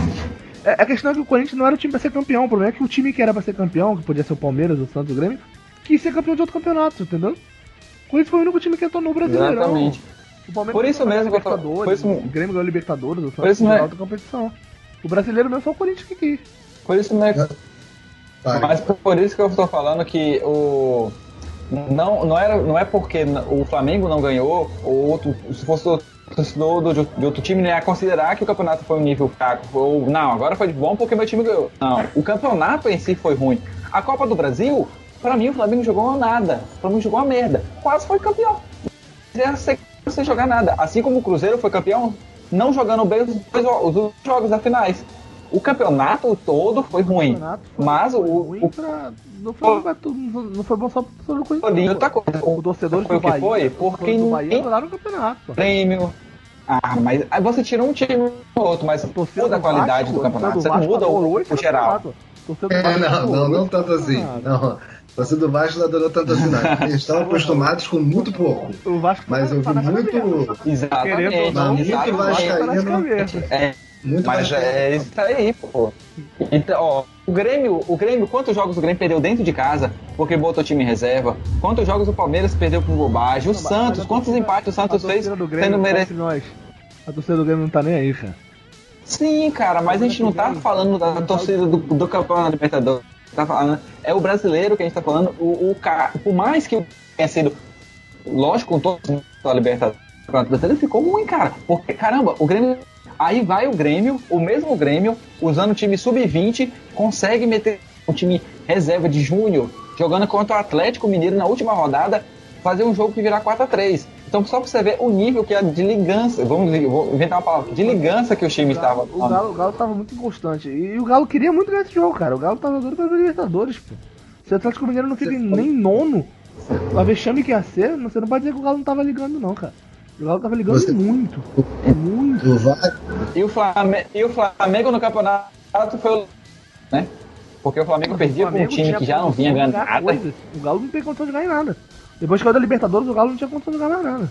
É, a questão é que o Corinthians não era o time pra ser campeão, o problema é que o time que era pra ser campeão, que podia ser o Palmeiras, o Santos, o Grêmio, quis ser campeão de outro campeonato, entendeu? O Corinthians foi o único time que entrou no Brasileirão. Exatamente. O Palmeiras Por isso ganhou mesmo Libertadores, por isso- o Grêmio ganhou Libertadores, o Santos é- ganhou outra competição. O brasileiro mesmo só o Corinthians que quis. Por isso mesmo. Vai. Mas por isso que eu estou falando que o. Não, não, era, não é porque o Flamengo não ganhou, ou outro, se fosse o torcedor do- de outro time, ele ia considerar que o campeonato foi um nível fraco. Ou, não, agora foi de bom porque meu time ganhou. Não, o campeonato em si foi ruim. A Copa do Brasil, pra mim, o Flamengo jogou nada. O Flamengo jogou uma merda. Quase foi campeão. Sem jogar nada. Assim como o Cruzeiro foi campeão, não jogando bem os, dois, os dois jogos da finais. O campeonato todo foi ruim. foi- Mas foi o, ruim o pra- não, foi, tu- não foi bom só pro torcedor do Corinthians. Não, outra coisa. O torcedor Foi do o que Bahia, foi? o Porque do Bahia adoraram o campeonato. prêmio. Ah, mas aí você tira um time ou outro, mas muda a do qualidade Vasco, do campeonato. torcida Você não do muda o, o geral. do É, não, não, não tanto assim. Não. Você do Vasco não adorou tanto assim, não. Eles estão acostumados com muito pouco. O Vasco Mas tá- eu tá vi muito, Exatamente. Muito tá vascaíno-. É, muito mas é isso aí, pô. Então, ó, o Grêmio, o Grêmio, quantos jogos o Grêmio perdeu dentro de casa porque botou time em reserva? Quantos jogos o Palmeiras perdeu por bobagem? O Santos, quantos torcida- empates o Santos a fez torcida do sendo merecido? entre nós, A torcida do Grêmio não tá nem aí, cara. Sim, cara, mas a gente não tá falando da torcida do, do campeão da Libertadores. Tá falando, é o brasileiro que a gente tá falando. O, o cara, por mais que tenha sido, lógico, com todo a Libertadores, o brasileiro ficou ruim, cara. Porque, caramba, o Grêmio. Aí vai o Grêmio, o mesmo Grêmio, usando o time sub-20, consegue meter um time reserva de junho, jogando contra o Atlético Mineiro na última rodada, fazer um jogo que virar 4x3. Então, só pra você ver o nível que é de ligança, vamos vou inventar uma palavra, de ligança que o time estava. O Galo, o Galo tava muito inconstante. E o Galo queria muito ganhar esse jogo, cara. O Galo tava pra ver Libertadores, pô. Se o Atlético Mineiro não fica nem nono, a vexame que ia ser, você não pode dizer que o Galo não tava ligando, não, cara. O Galo tava ligando Você- muito. Muito. E o, Flamengo, e o Flamengo no campeonato foi o. Né? Porque o Flamengo perdia O pra um time que já não vinha ganhando nada. O Galo não tem condição de ganhar nada. Depois que caiu da Libertadores, o Galo não tinha condição de ganhar nada.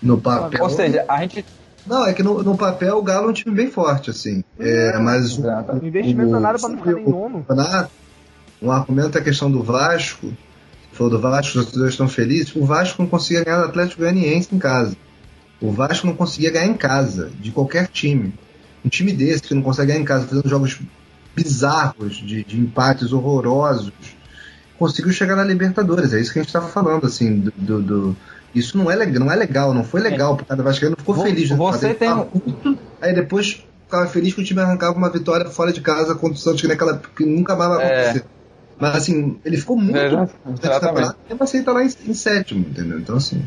No papel. Ou seja, a gente. Não, é que no, no papel o Galo é um time bem forte, assim. É, mas o. O investimento danado pra não ficar nem nono. campeonato, um argumento é a questão do Vasco. Se for do Vasco, os torcedores estão felizes. O Vasco não conseguia ganhar do Atlético Goianiense em casa. O Vasco não conseguia ganhar em casa, de qualquer time. Um time desse que não consegue ganhar em casa, fazendo jogos bizarros, de, de empates horrorosos, conseguiu chegar na Libertadores. É isso que a gente estava falando, assim, do, do- do- Isso não é, legal, não é legal, não foi legal, porque cada Vascaíno ficou Vo- feliz. de você fazer tem um- Aí depois ficava feliz que o time arrancava uma vitória fora de casa contra o Santos, que, naquela, que nunca mais vai É. acontecer. Mas assim, ele ficou muito É, exatamente. ele tá lá em, em sétimo, entendeu? Então assim.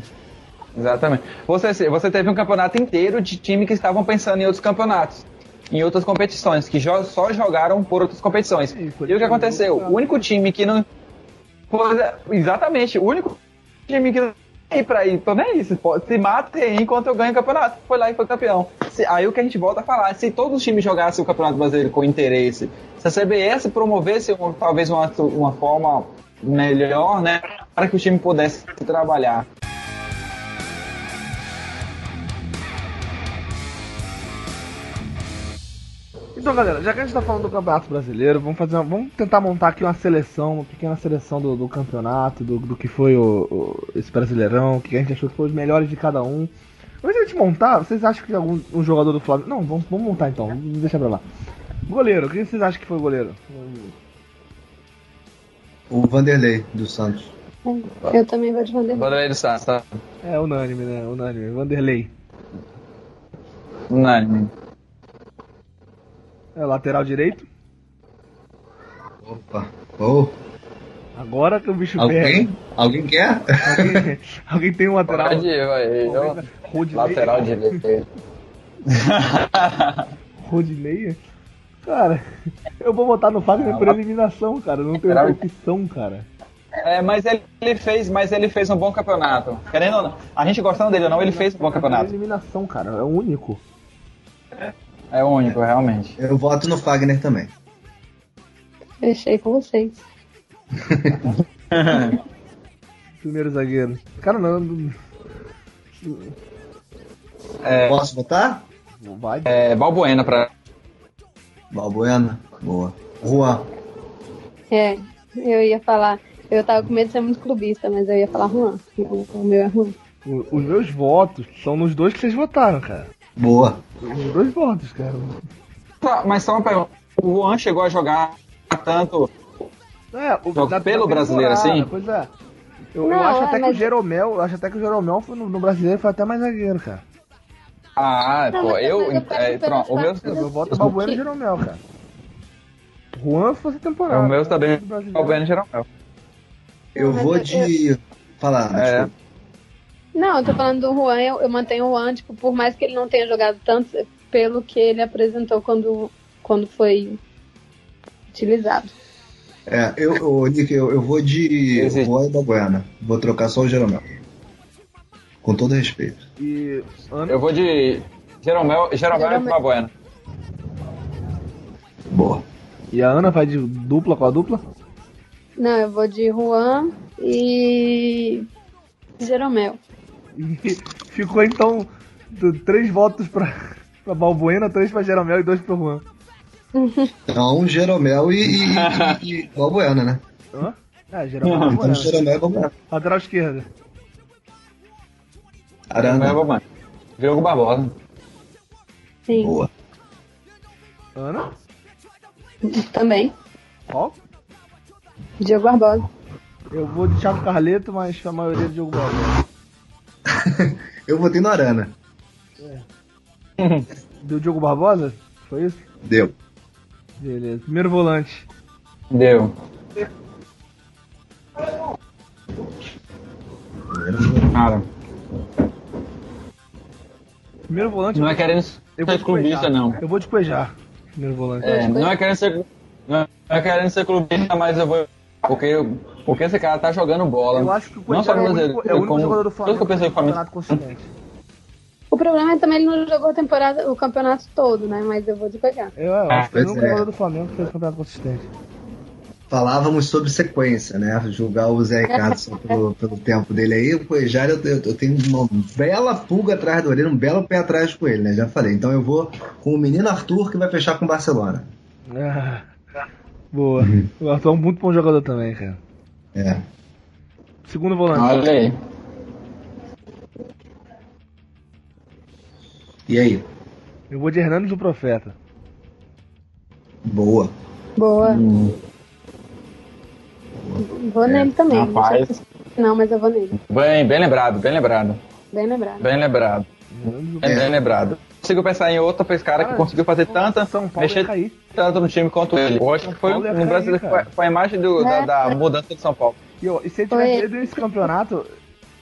Exatamente. Você, você teve um campeonato inteiro de time que estavam pensando em outros campeonatos, em outras competições, que jo- só jogaram por outras competições. E o que aconteceu? O único time que não. Pois é, Exatamente, o único time que tem pra ir, tô nem aí, se, pode- se mata aí enquanto eu ganho o campeonato. Foi lá e foi campeão. Se- aí o que a gente volta a falar, se todos os times jogassem o Campeonato Brasileiro com interesse, se a CBS promovesse um- talvez uma, uma forma melhor, né, para que o time pudesse trabalhar. Então, galera, já que a gente tá falando do Campeonato Brasileiro, vamos fazer uma- vamos tentar montar aqui uma seleção, uma pequena seleção do, do campeonato, do, do que foi o, o- esse Brasileirão, o que a gente achou que foi os melhores de cada um. Antes de a gente montar, vocês acham que algum um jogador do Flamengo. Não, vamos, vamos montar então, deixa pra lá. Goleiro, quem vocês acham que foi o goleiro? O Vanderlei do Santos. Eu também vou de Vanderlei. Vanderlei do Santos, tá? É, unânime, né? Unânime. Vanderlei. Unânime. É, lateral direito. Opa. Oh, Agora que o bicho alguém? Alguém quer? pega. Alguém, alguém tem um lateral. Pode ir, vai. Eu- Rodinei. Lateral direito. <laughs> Rodinei? Cara, eu vou votar no Fagner por eliminação, cara. Não tem outra opção, cara. É, mas ele, ele fez, mas ele fez um bom campeonato. Querendo ou não, a gente gostando dele ou não, ele fez um bom campeonato. eliminação, cara. É o único. É o único, realmente. Eu voto no Fagner também. Fechei com vocês. <laughs> Primeiro zagueiro. Cara, não. É, Posso votar? Vai. é Balbuena pra. Balbuena. Boa. Juan. É, eu ia falar. Eu tava com medo de ser muito clubista, mas eu ia falar Juan. O o meu é Juan. O- Os meus votos são nos dois que vocês votaram, cara. Boa. Os dois votos, cara. Tá, Mas só uma pergunta. O Juan chegou a jogar tanto. É, o, na- pelo na brasileiro, assim? Pois é. Eu, eu Não, acho é, até que mas- o Jeromel, eu acho até que o Jeromel foi no, no brasileiro foi até mais zagueiro, cara. Ah, Não, pô, mas eu. eu é, pronto, o meu. Eu voto Balbuena e Jeromel, cara. Juan fosse temporada. o meu também. Balbuena e Jeromel. Eu vou eu- de. Falar, É. Não, eu tô falando do Juan, eu, eu mantenho o Juan, tipo, por mais que ele não tenha jogado tanto, pelo que ele apresentou quando, quando foi utilizado. É, eu, ô, Nick, eu, eu vou de Existe. Juan e Balbuena. Vou trocar só o Jeromel. Com todo respeito. E Ana, Eu vou de Jeromel, Jeromel e Jeromel. Balbuena. Boa. e a Ana vai de dupla com a dupla? Não, eu vou de Juan e Jeromel. E <laughs> ficou então três votos pra, pra Balbuena, três pra Jeromel e dois pro Juan. Então, Jeromel e, e, <laughs> e, e Balbuena, né? Hã? É, Jeromel e Então, Balbuena. Jeromel e Balbuena. Lateral esquerda. Jeromel e Arana. Balbuena. Diogo Barbosa. Sim, Boa. Ana? também. Qual? Diogo Barbosa. Eu vou de Thiago Carleto, mas a maioria é Diogo Barbosa. <laughs> Eu votei no Arana. Deu Diogo Barbosa? Foi isso? Deu. Beleza. Primeiro volante. Deu. Cara, Primeiro volante. não é querendo eu vou ser clubista, não. Eu vou de Cuejar. Primeiro volante. É, não é querendo ser. Não é querendo ser clubista, mas eu vou. Porque, porque esse cara tá jogando bola. Eu acho que o não só Cuejar é o único, é o único como- jogador do Flamengo que eu pensei que que o Flamengo. campeonato consistente. O problema é também ele não jogou a temporada, o campeonato todo, né? Mas eu vou de pegar. Eu, eu acho que é o único é. jogador do Flamengo que fez um campeonato consistente. falávamos sobre sequência, né? Julgar o Zé Ricardo só pelo, pelo tempo dele aí, o Cuejar eu, eu, eu tenho uma bela pulga atrás do orelha, um belo pé atrás com ele, né? Já falei. Então eu vou com o menino Arthur que vai fechar com o Barcelona. Ah, boa. O Arthur é um muito bom jogador também, cara. É. Segundo volante. Olha aí. E aí? Eu vou de Hernandes do Profeta. Boa. Boa. Vou nele também. Rapaz. Não, mas eu vou nele. Bem, bem lembrado, bem lembrado. Bem lembrado. Bem lembrado. Do Bem, bem lembrado. Não consigo pensar em outro cara que Cara, conseguiu fazer tanta. São Paulo mexer cair. tanto no time quanto ele. Eu acho que foi no cair, cara. foi, foi a imagem do- da, É. da mudança de São Paulo. E, ó, e se ele Foi. tivesse ido nesse campeonato,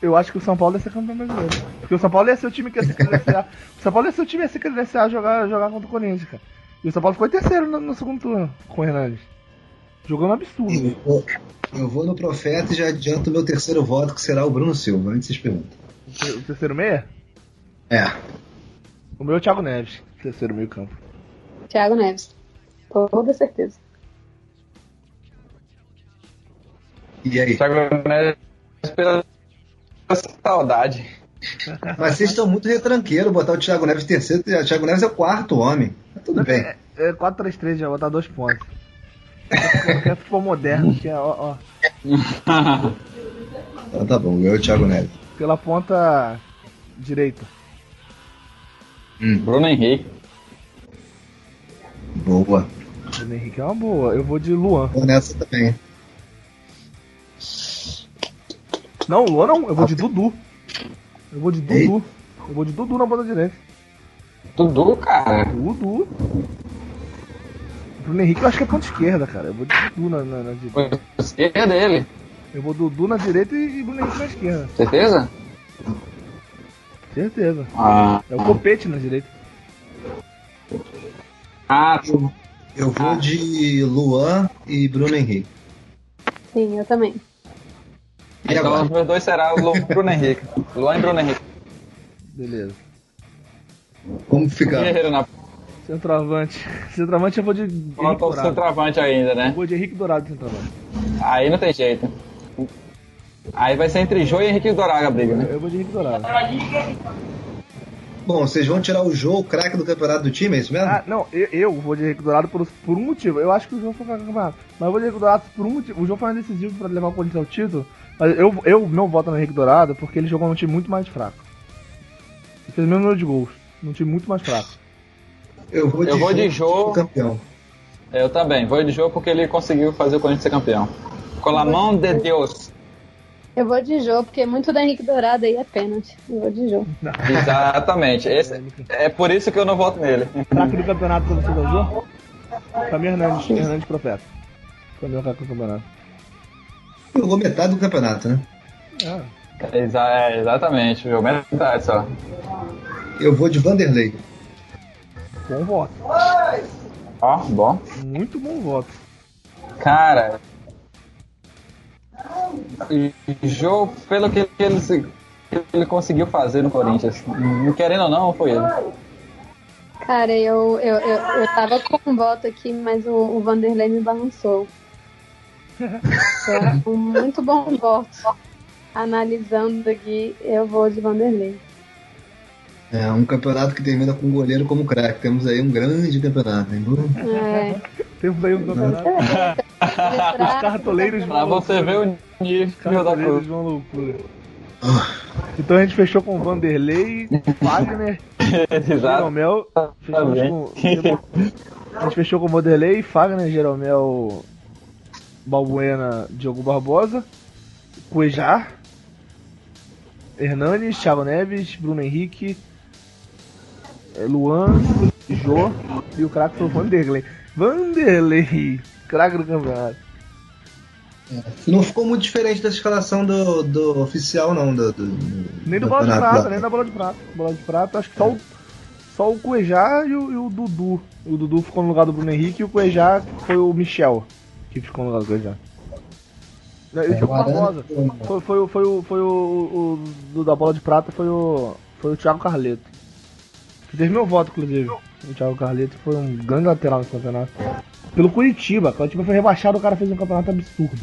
eu acho que o São Paulo ia ser campeão brasileiro. Porque o São Paulo ia ser o time que ia se credenciar. O São Paulo ia ser o time que ia se credenciar a jogar, jogar contra o Corinthians, cara. E o São Paulo ficou em terceiro no, no segundo turno com o Hernandes. Jogando um absurdo. Eu vou, eu vou no Profeta e já adianto o meu terceiro voto, que será o Bruno Silva, antes vocês perguntam. O terceiro meia? É. O meu é o Thiago Neves. Terceiro meio campo. Thiago Neves. Com toda certeza. E aí? Thiago Neves pela saudade. <laughs> Mas vocês estão muito retranqueiros botar o Thiago Neves terceiro, o Thiago Neves é o quarto homem. Mas tudo bem. É, é 4-3-3, já vou botar dois pontos. Que é futebol moderno, que é, ó, ó, Então tá bom, eu é o Thiago Neves. pela ponta direita. Bruno Henrique. Boa. O Henrique é uma boa. Eu vou de Luan. Vou nessa também. Não, Luan não, eu vou de Dudu. Eu vou de Dudu. Eu vou de Dudu na ponta direita. Dudu, cara. Dudu. Bruno Henrique eu acho que é ponta esquerda, cara. Eu vou de Dudu na, na, na direita. Esquerda dele. Eu vou Dudu na direita e Bruno Henrique na esquerda. Certeza? Certeza. Ah, É o Copete na direita. ah Eu vou de Luan e Bruno Henrique. Sim, eu também. E então agora? os meus dois serão o Lu- Bruno Henrique. Luan e Bruno Henrique. Beleza. Como ficar? Guerreiro na Centroavante. Centroavante eu vou de Henrique Falta o centroavante ainda, Eu né? vou de Henrique Dourado centroavante. Aí não tem jeito. Aí vai ser entre Jô e Henrique Doraga a briga, né? Eu vou de Henrique Dourado. Bom, vocês vão tirar o Jô, o craque do campeonato do time, é isso mesmo? Ah, não, eu, eu vou de Henrique Dourado por, por um motivo. Eu acho que o João foi campeonato. Mas eu vou de Henrique Dourado por um motivo. O João foi decisivo pra levar o Corinthians ao título. Mas eu, eu não voto no Henrique Dourado porque ele jogou num time muito mais fraco. Ele fez o mesmo número de gols. Num time muito mais fraco. eu vou de eu vou de Jô, Jô. campeão. Eu também. Vou de Jô porque ele conseguiu fazer o Corinthians ser campeão. Com a mão de Deus. Eu vou de Jô, porque muito da Henrique Dourado aí é pênalti. Eu vou de Jô. <laughs> Exatamente. Esse, é por isso que eu não voto nele. Craque do campeonato do João? Pra mim, Hernandes, Hernandes Profeta. Pra mim, é o craque do campeonato. Jogou metade do campeonato, né? Ah, Exa é, exatamente. Jogou metade só. Eu vou de Vanderlei. bom voto. Ó, bom. Muito bom voto. Cara. Jô, pelo que ele, que ele conseguiu fazer no Corinthians. Querendo ou não, foi ele. Cara, eu, eu, eu, eu tava com um voto aqui, mas o, o Vanderlei me balançou. É um muito bom voto. Analisando aqui, eu vou de Vanderlei. É um campeonato que termina com um goleiro como craque. Temos aí um grande campeonato, hein? Bruno? É, Temos aí um campeonato. <laughs> Os cartoleiros Pra vão você ver o nível da Cartoleiros coisa. vão loucura. Então a gente fechou com Vanderlei, Wagner. <laughs> Jeromel. Fechamos com, a gente fechou com Vanderlei, Fagner, Jeromel, Balbuena, Diogo Barbosa, Cuejar, Hernanes, Thiago Neves, Bruno Henrique, Luan, Jô e o craque foi o Vanderlei. Vanderlei, craque do campeonato. Não ficou muito diferente da escalação do, do oficial, não. Do, do- Nem do Bola de Prata, lá. nem da Bola de Prata. Bola de Prata, acho que só o, só o Cuejá e o, e o Dudu. O Dudu ficou no lugar do Bruno Henrique e o Cuejá foi o Michel que ficou no lugar do Cuejá. E o É, Thiago o Barbosa. ficou- Foi, foi, o- foi, o, foi o, o, do da Bola de Prata foi o, foi o Thiago Carleto. Teve meu voto, inclusive. O Thiago Carleto foi um grande lateral nesse campeonato. pelo Curitiba. O Curitiba foi rebaixado, o cara fez um campeonato absurdo.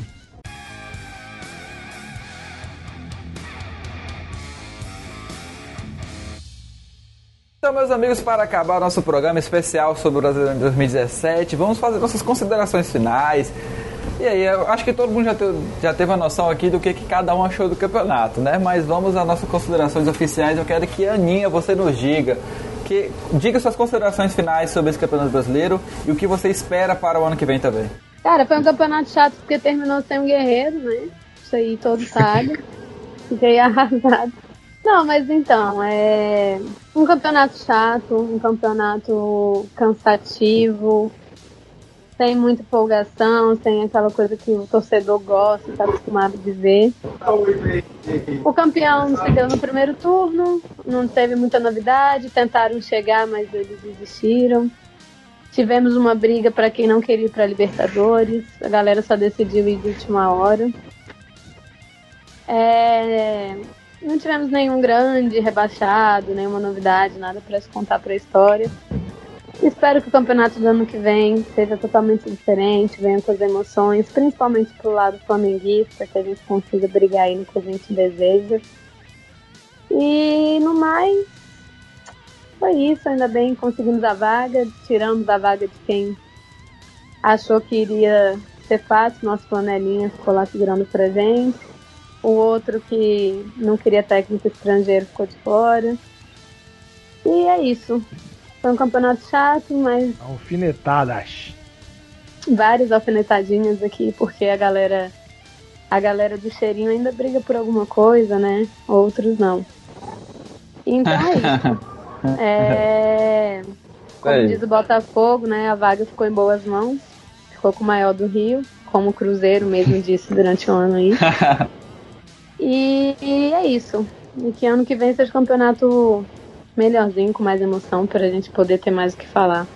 Então, meus amigos, para acabar nosso programa especial sobre o Brasileiro em 2017, vamos fazer nossas considerações finais. E aí, eu acho que todo mundo já, te, já teve a noção aqui do que, que cada um achou do campeonato, né? Mas vamos às nossas considerações oficiais. Eu quero que Aninha, você nos diga. Diga suas considerações finais sobre esse campeonato brasileiro e o que você espera para o ano que vem também. Cara, foi um campeonato chato porque terminou sem um guerreiro, né? Isso aí todo sabe. <laughs> Fiquei arrasado. Não, mas então, é um campeonato chato, um campeonato cansativo, sem muita empolgação, sem aquela coisa que o torcedor gosta, está acostumado de ver. O campeão se deu no primeiro turno, não teve muita novidade, tentaram chegar, mas eles desistiram. Tivemos uma briga para quem não queria ir para Libertadores, a galera só decidiu ir de última hora. É, não tivemos nenhum grande rebaixado, nenhuma novidade, nada para se contar para a história. Espero que o campeonato do ano que vem seja totalmente diferente, venha com as emoções, principalmente pro lado flamenguista, que a gente consiga brigar aí no que a gente deseja. E no mais, foi isso, ainda bem conseguimos a vaga, tiramos a vaga de quem achou que iria ser fácil, nosso panelinha ficou lá segurando pra gente. O outro que não queria técnico estrangeiro ficou de fora. E é isso. Foi um campeonato chato, mas. Alfinetadas. Várias alfinetadinhas aqui, porque a galera. A galera do cheirinho ainda briga por alguma coisa, né? Outros não. Então é isso. <laughs> é. Como Aí. diz o Botafogo, né? A vaga ficou em boas mãos. Ficou com o maior do Rio, como o Cruzeiro mesmo <laughs> disse durante o ano aí. <laughs> E, e é isso. E que ano que vem seja um campeonato melhorzinho, com mais emoção, pra gente poder ter mais o que falar.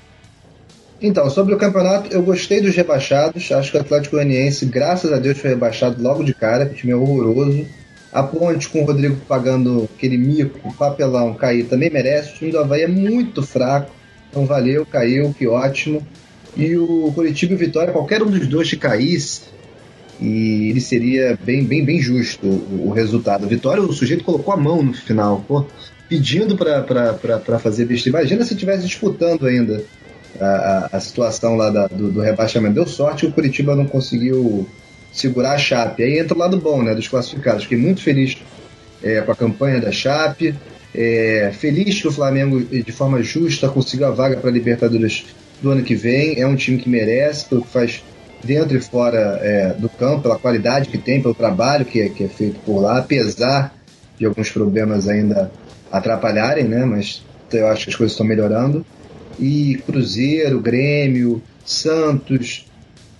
Então, sobre o campeonato, eu gostei dos rebaixados. Acho que o Atlético Goianiense, graças a Deus, foi rebaixado logo de cara. O time é horroroso. A ponte com o Rodrigo pagando aquele mico, papelão, cair também merece. O time do Havaí é muito fraco. Então valeu, caiu, que ótimo. E o Curitiba e Vitória, qualquer um dos dois que caísse, e ele seria bem, bem, bem justo o, o resultado. Vitória, o sujeito colocou a mão no final, pô, pedindo para fazer besteira. Imagina se estivesse disputando ainda a, a, situação lá da- do, do rebaixamento. Deu sorte o Curitiba não conseguiu segurar a Chape. Aí entra o lado bom, né, dos classificados. Fiquei muito feliz é, com a campanha da Chape. É, feliz que o Flamengo, de forma justa, conseguiu a vaga para a Libertadores do ano que vem. É um time que merece, pelo que faz dentro e fora é, do campo, pela qualidade que tem, pelo trabalho que é, que é feito por lá, apesar de alguns problemas ainda atrapalharem, né? Mas eu acho que as coisas estão melhorando. E Cruzeiro, Grêmio, Santos,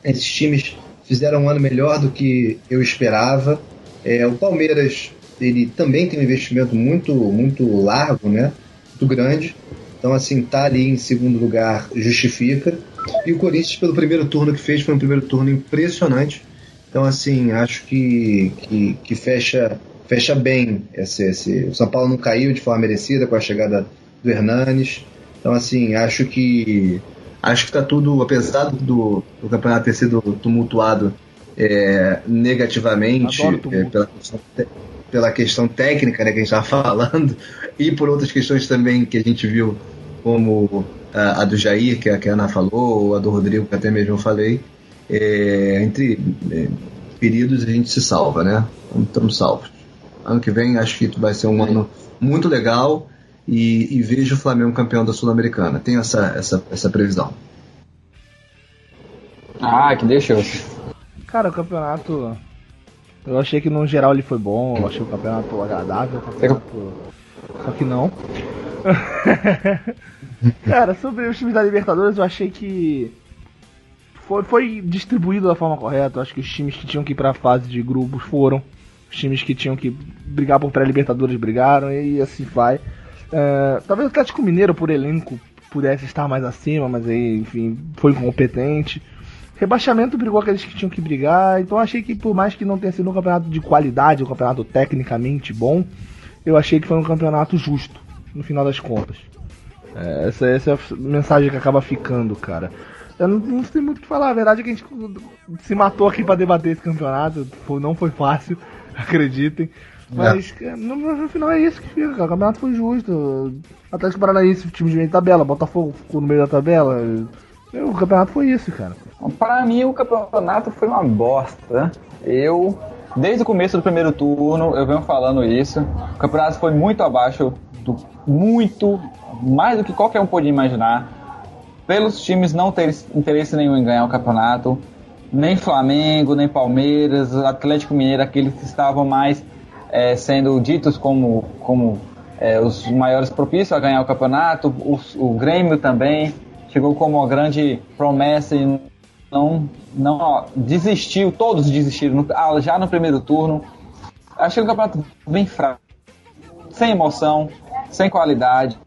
esses times fizeram um ano melhor do que eu esperava. É, o Palmeiras ele também tem um investimento muito muito largo, né? Muito grande. Então assim tá ali em segundo lugar justifica. E o Corinthians pelo primeiro turno que fez foi um primeiro turno impressionante. Então assim acho que que, que fecha fecha bem esse, esse o São Paulo não caiu de forma merecida com a chegada do Hernanes. Então assim acho que acho que está tudo apesar do, do campeonato ter sido tumultuado é, negativamente é, pela, questão pela questão técnica né, que a gente estava <laughs> falando e por outras questões também que a gente viu, como a, a do Jair, que a, que a Ana falou, ou a do Rodrigo, que até mesmo eu falei. É, entre é, períodos a gente se salva, né? Estamos salvos. Ano que vem acho que vai ser um ano muito legal e, e vejo o Flamengo campeão da Sul-Americana. Tenho essa, essa, essa previsão. Ah, que deixou. Cara, o campeonato. Eu achei que no geral ele foi bom, eu achei o campeonato agradável, o campeonato. Só que não. <laughs> Cara, sobre os times da Libertadores, eu achei que foi, foi distribuído da forma correta. Eu acho que os times que tinham que ir pra fase de grupos foram. Os times que tinham que brigar por pré-Libertadores brigaram e assim vai. É, talvez o Atlético Mineiro, por elenco, pudesse estar mais acima, mas aí, enfim, foi incompetente. Rebaixamento brigou aqueles que tinham que brigar, então achei que por mais que não tenha sido um campeonato de qualidade, um campeonato tecnicamente bom, eu achei que foi um campeonato justo, no final das contas. É, essa, essa é a mensagem que acaba ficando, cara. Eu não, não sei muito o que falar. A verdade é que a gente se matou aqui pra debater esse campeonato. Não foi fácil, <laughs> acreditem. Mas no, no final é isso que fica. cara. O campeonato foi justo. Atlético Paranaense, time de meio de tabela. Botafogo ficou no meio da tabela. O campeonato foi isso, cara. Para mim, o campeonato foi uma bosta. Eu, desde o começo do primeiro turno, eu venho falando isso. O campeonato foi muito abaixo, do, muito, mais do que qualquer um podia imaginar. Pelos times não terem interesse nenhum em ganhar o campeonato, nem Flamengo, nem Palmeiras, Atlético Mineiro, aqueles que estavam mais eh, sendo ditos como, como eh, os maiores propícios a ganhar o campeonato, o, o Grêmio também chegou como uma grande promessa e não, não ó, desistiu, todos desistiram no- ah, já no primeiro turno. Achei um campeonato bem fraco, sem emoção, sem qualidade.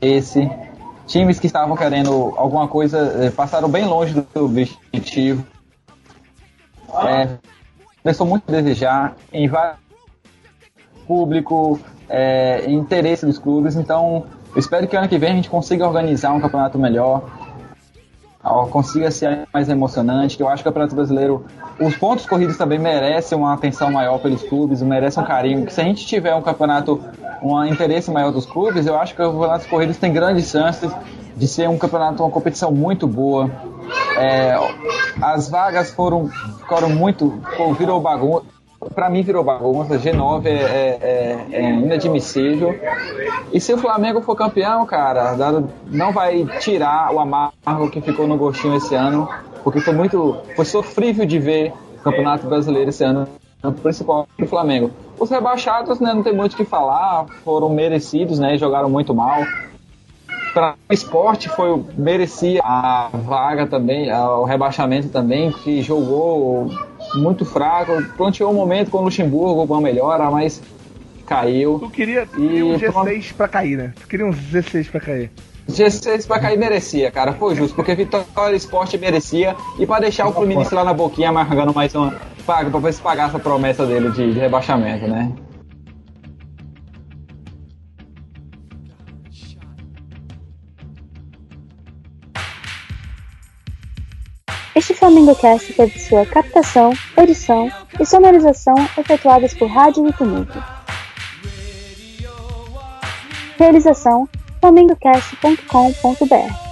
Esse times que estavam querendo alguma coisa eh, passaram bem longe do objetivo. É, começou muito a desejar em vários público, é, interesse dos clubes. Então, eu espero que ano que vem a gente consiga organizar um campeonato melhor, consiga ser mais emocionante. Que eu acho que o campeonato brasileiro, os pontos corridos também merecem uma atenção maior pelos clubes, merecem um carinho. Que se a gente tiver um campeonato, um interesse maior dos clubes, eu acho que o campeonato corridos tem grandes chances de ser um campeonato, uma competição muito boa. É, as vagas foram, ficaram muito, virou bagunça. Pra mim virou bagunça, G9 é, é, é- é inadmissível. E se o Flamengo for campeão, cara, não vai tirar o amargo que ficou no gostinho esse ano, porque foi muito. Foi sofrível de ver o Campeonato Brasileiro esse ano, principalmente o Flamengo. Os rebaixados, né, não tem muito o que falar, foram merecidos, né, jogaram muito mal. Para o esporte foi merecia a vaga também, o rebaixamento também, que jogou muito fraco. Planteou um momento com o Luxemburgo, uma melhora, mas caiu. Tu queria, tu queria um E G6 pra cair, né? Tu queria uns 16 pra cair. G6 pra cair merecia, cara. Foi justo, porque Vitória Esporte merecia. E pra deixar o Fluminense lá na boquinha amargando mais uma. Paga, pra ver se pagar essa promessa dele de, de rebaixamento, né? Este Flamengo Cast teve sua captação, edição e sonorização efetuadas por Rádio Wikimedia. Realização flamengocast.com.br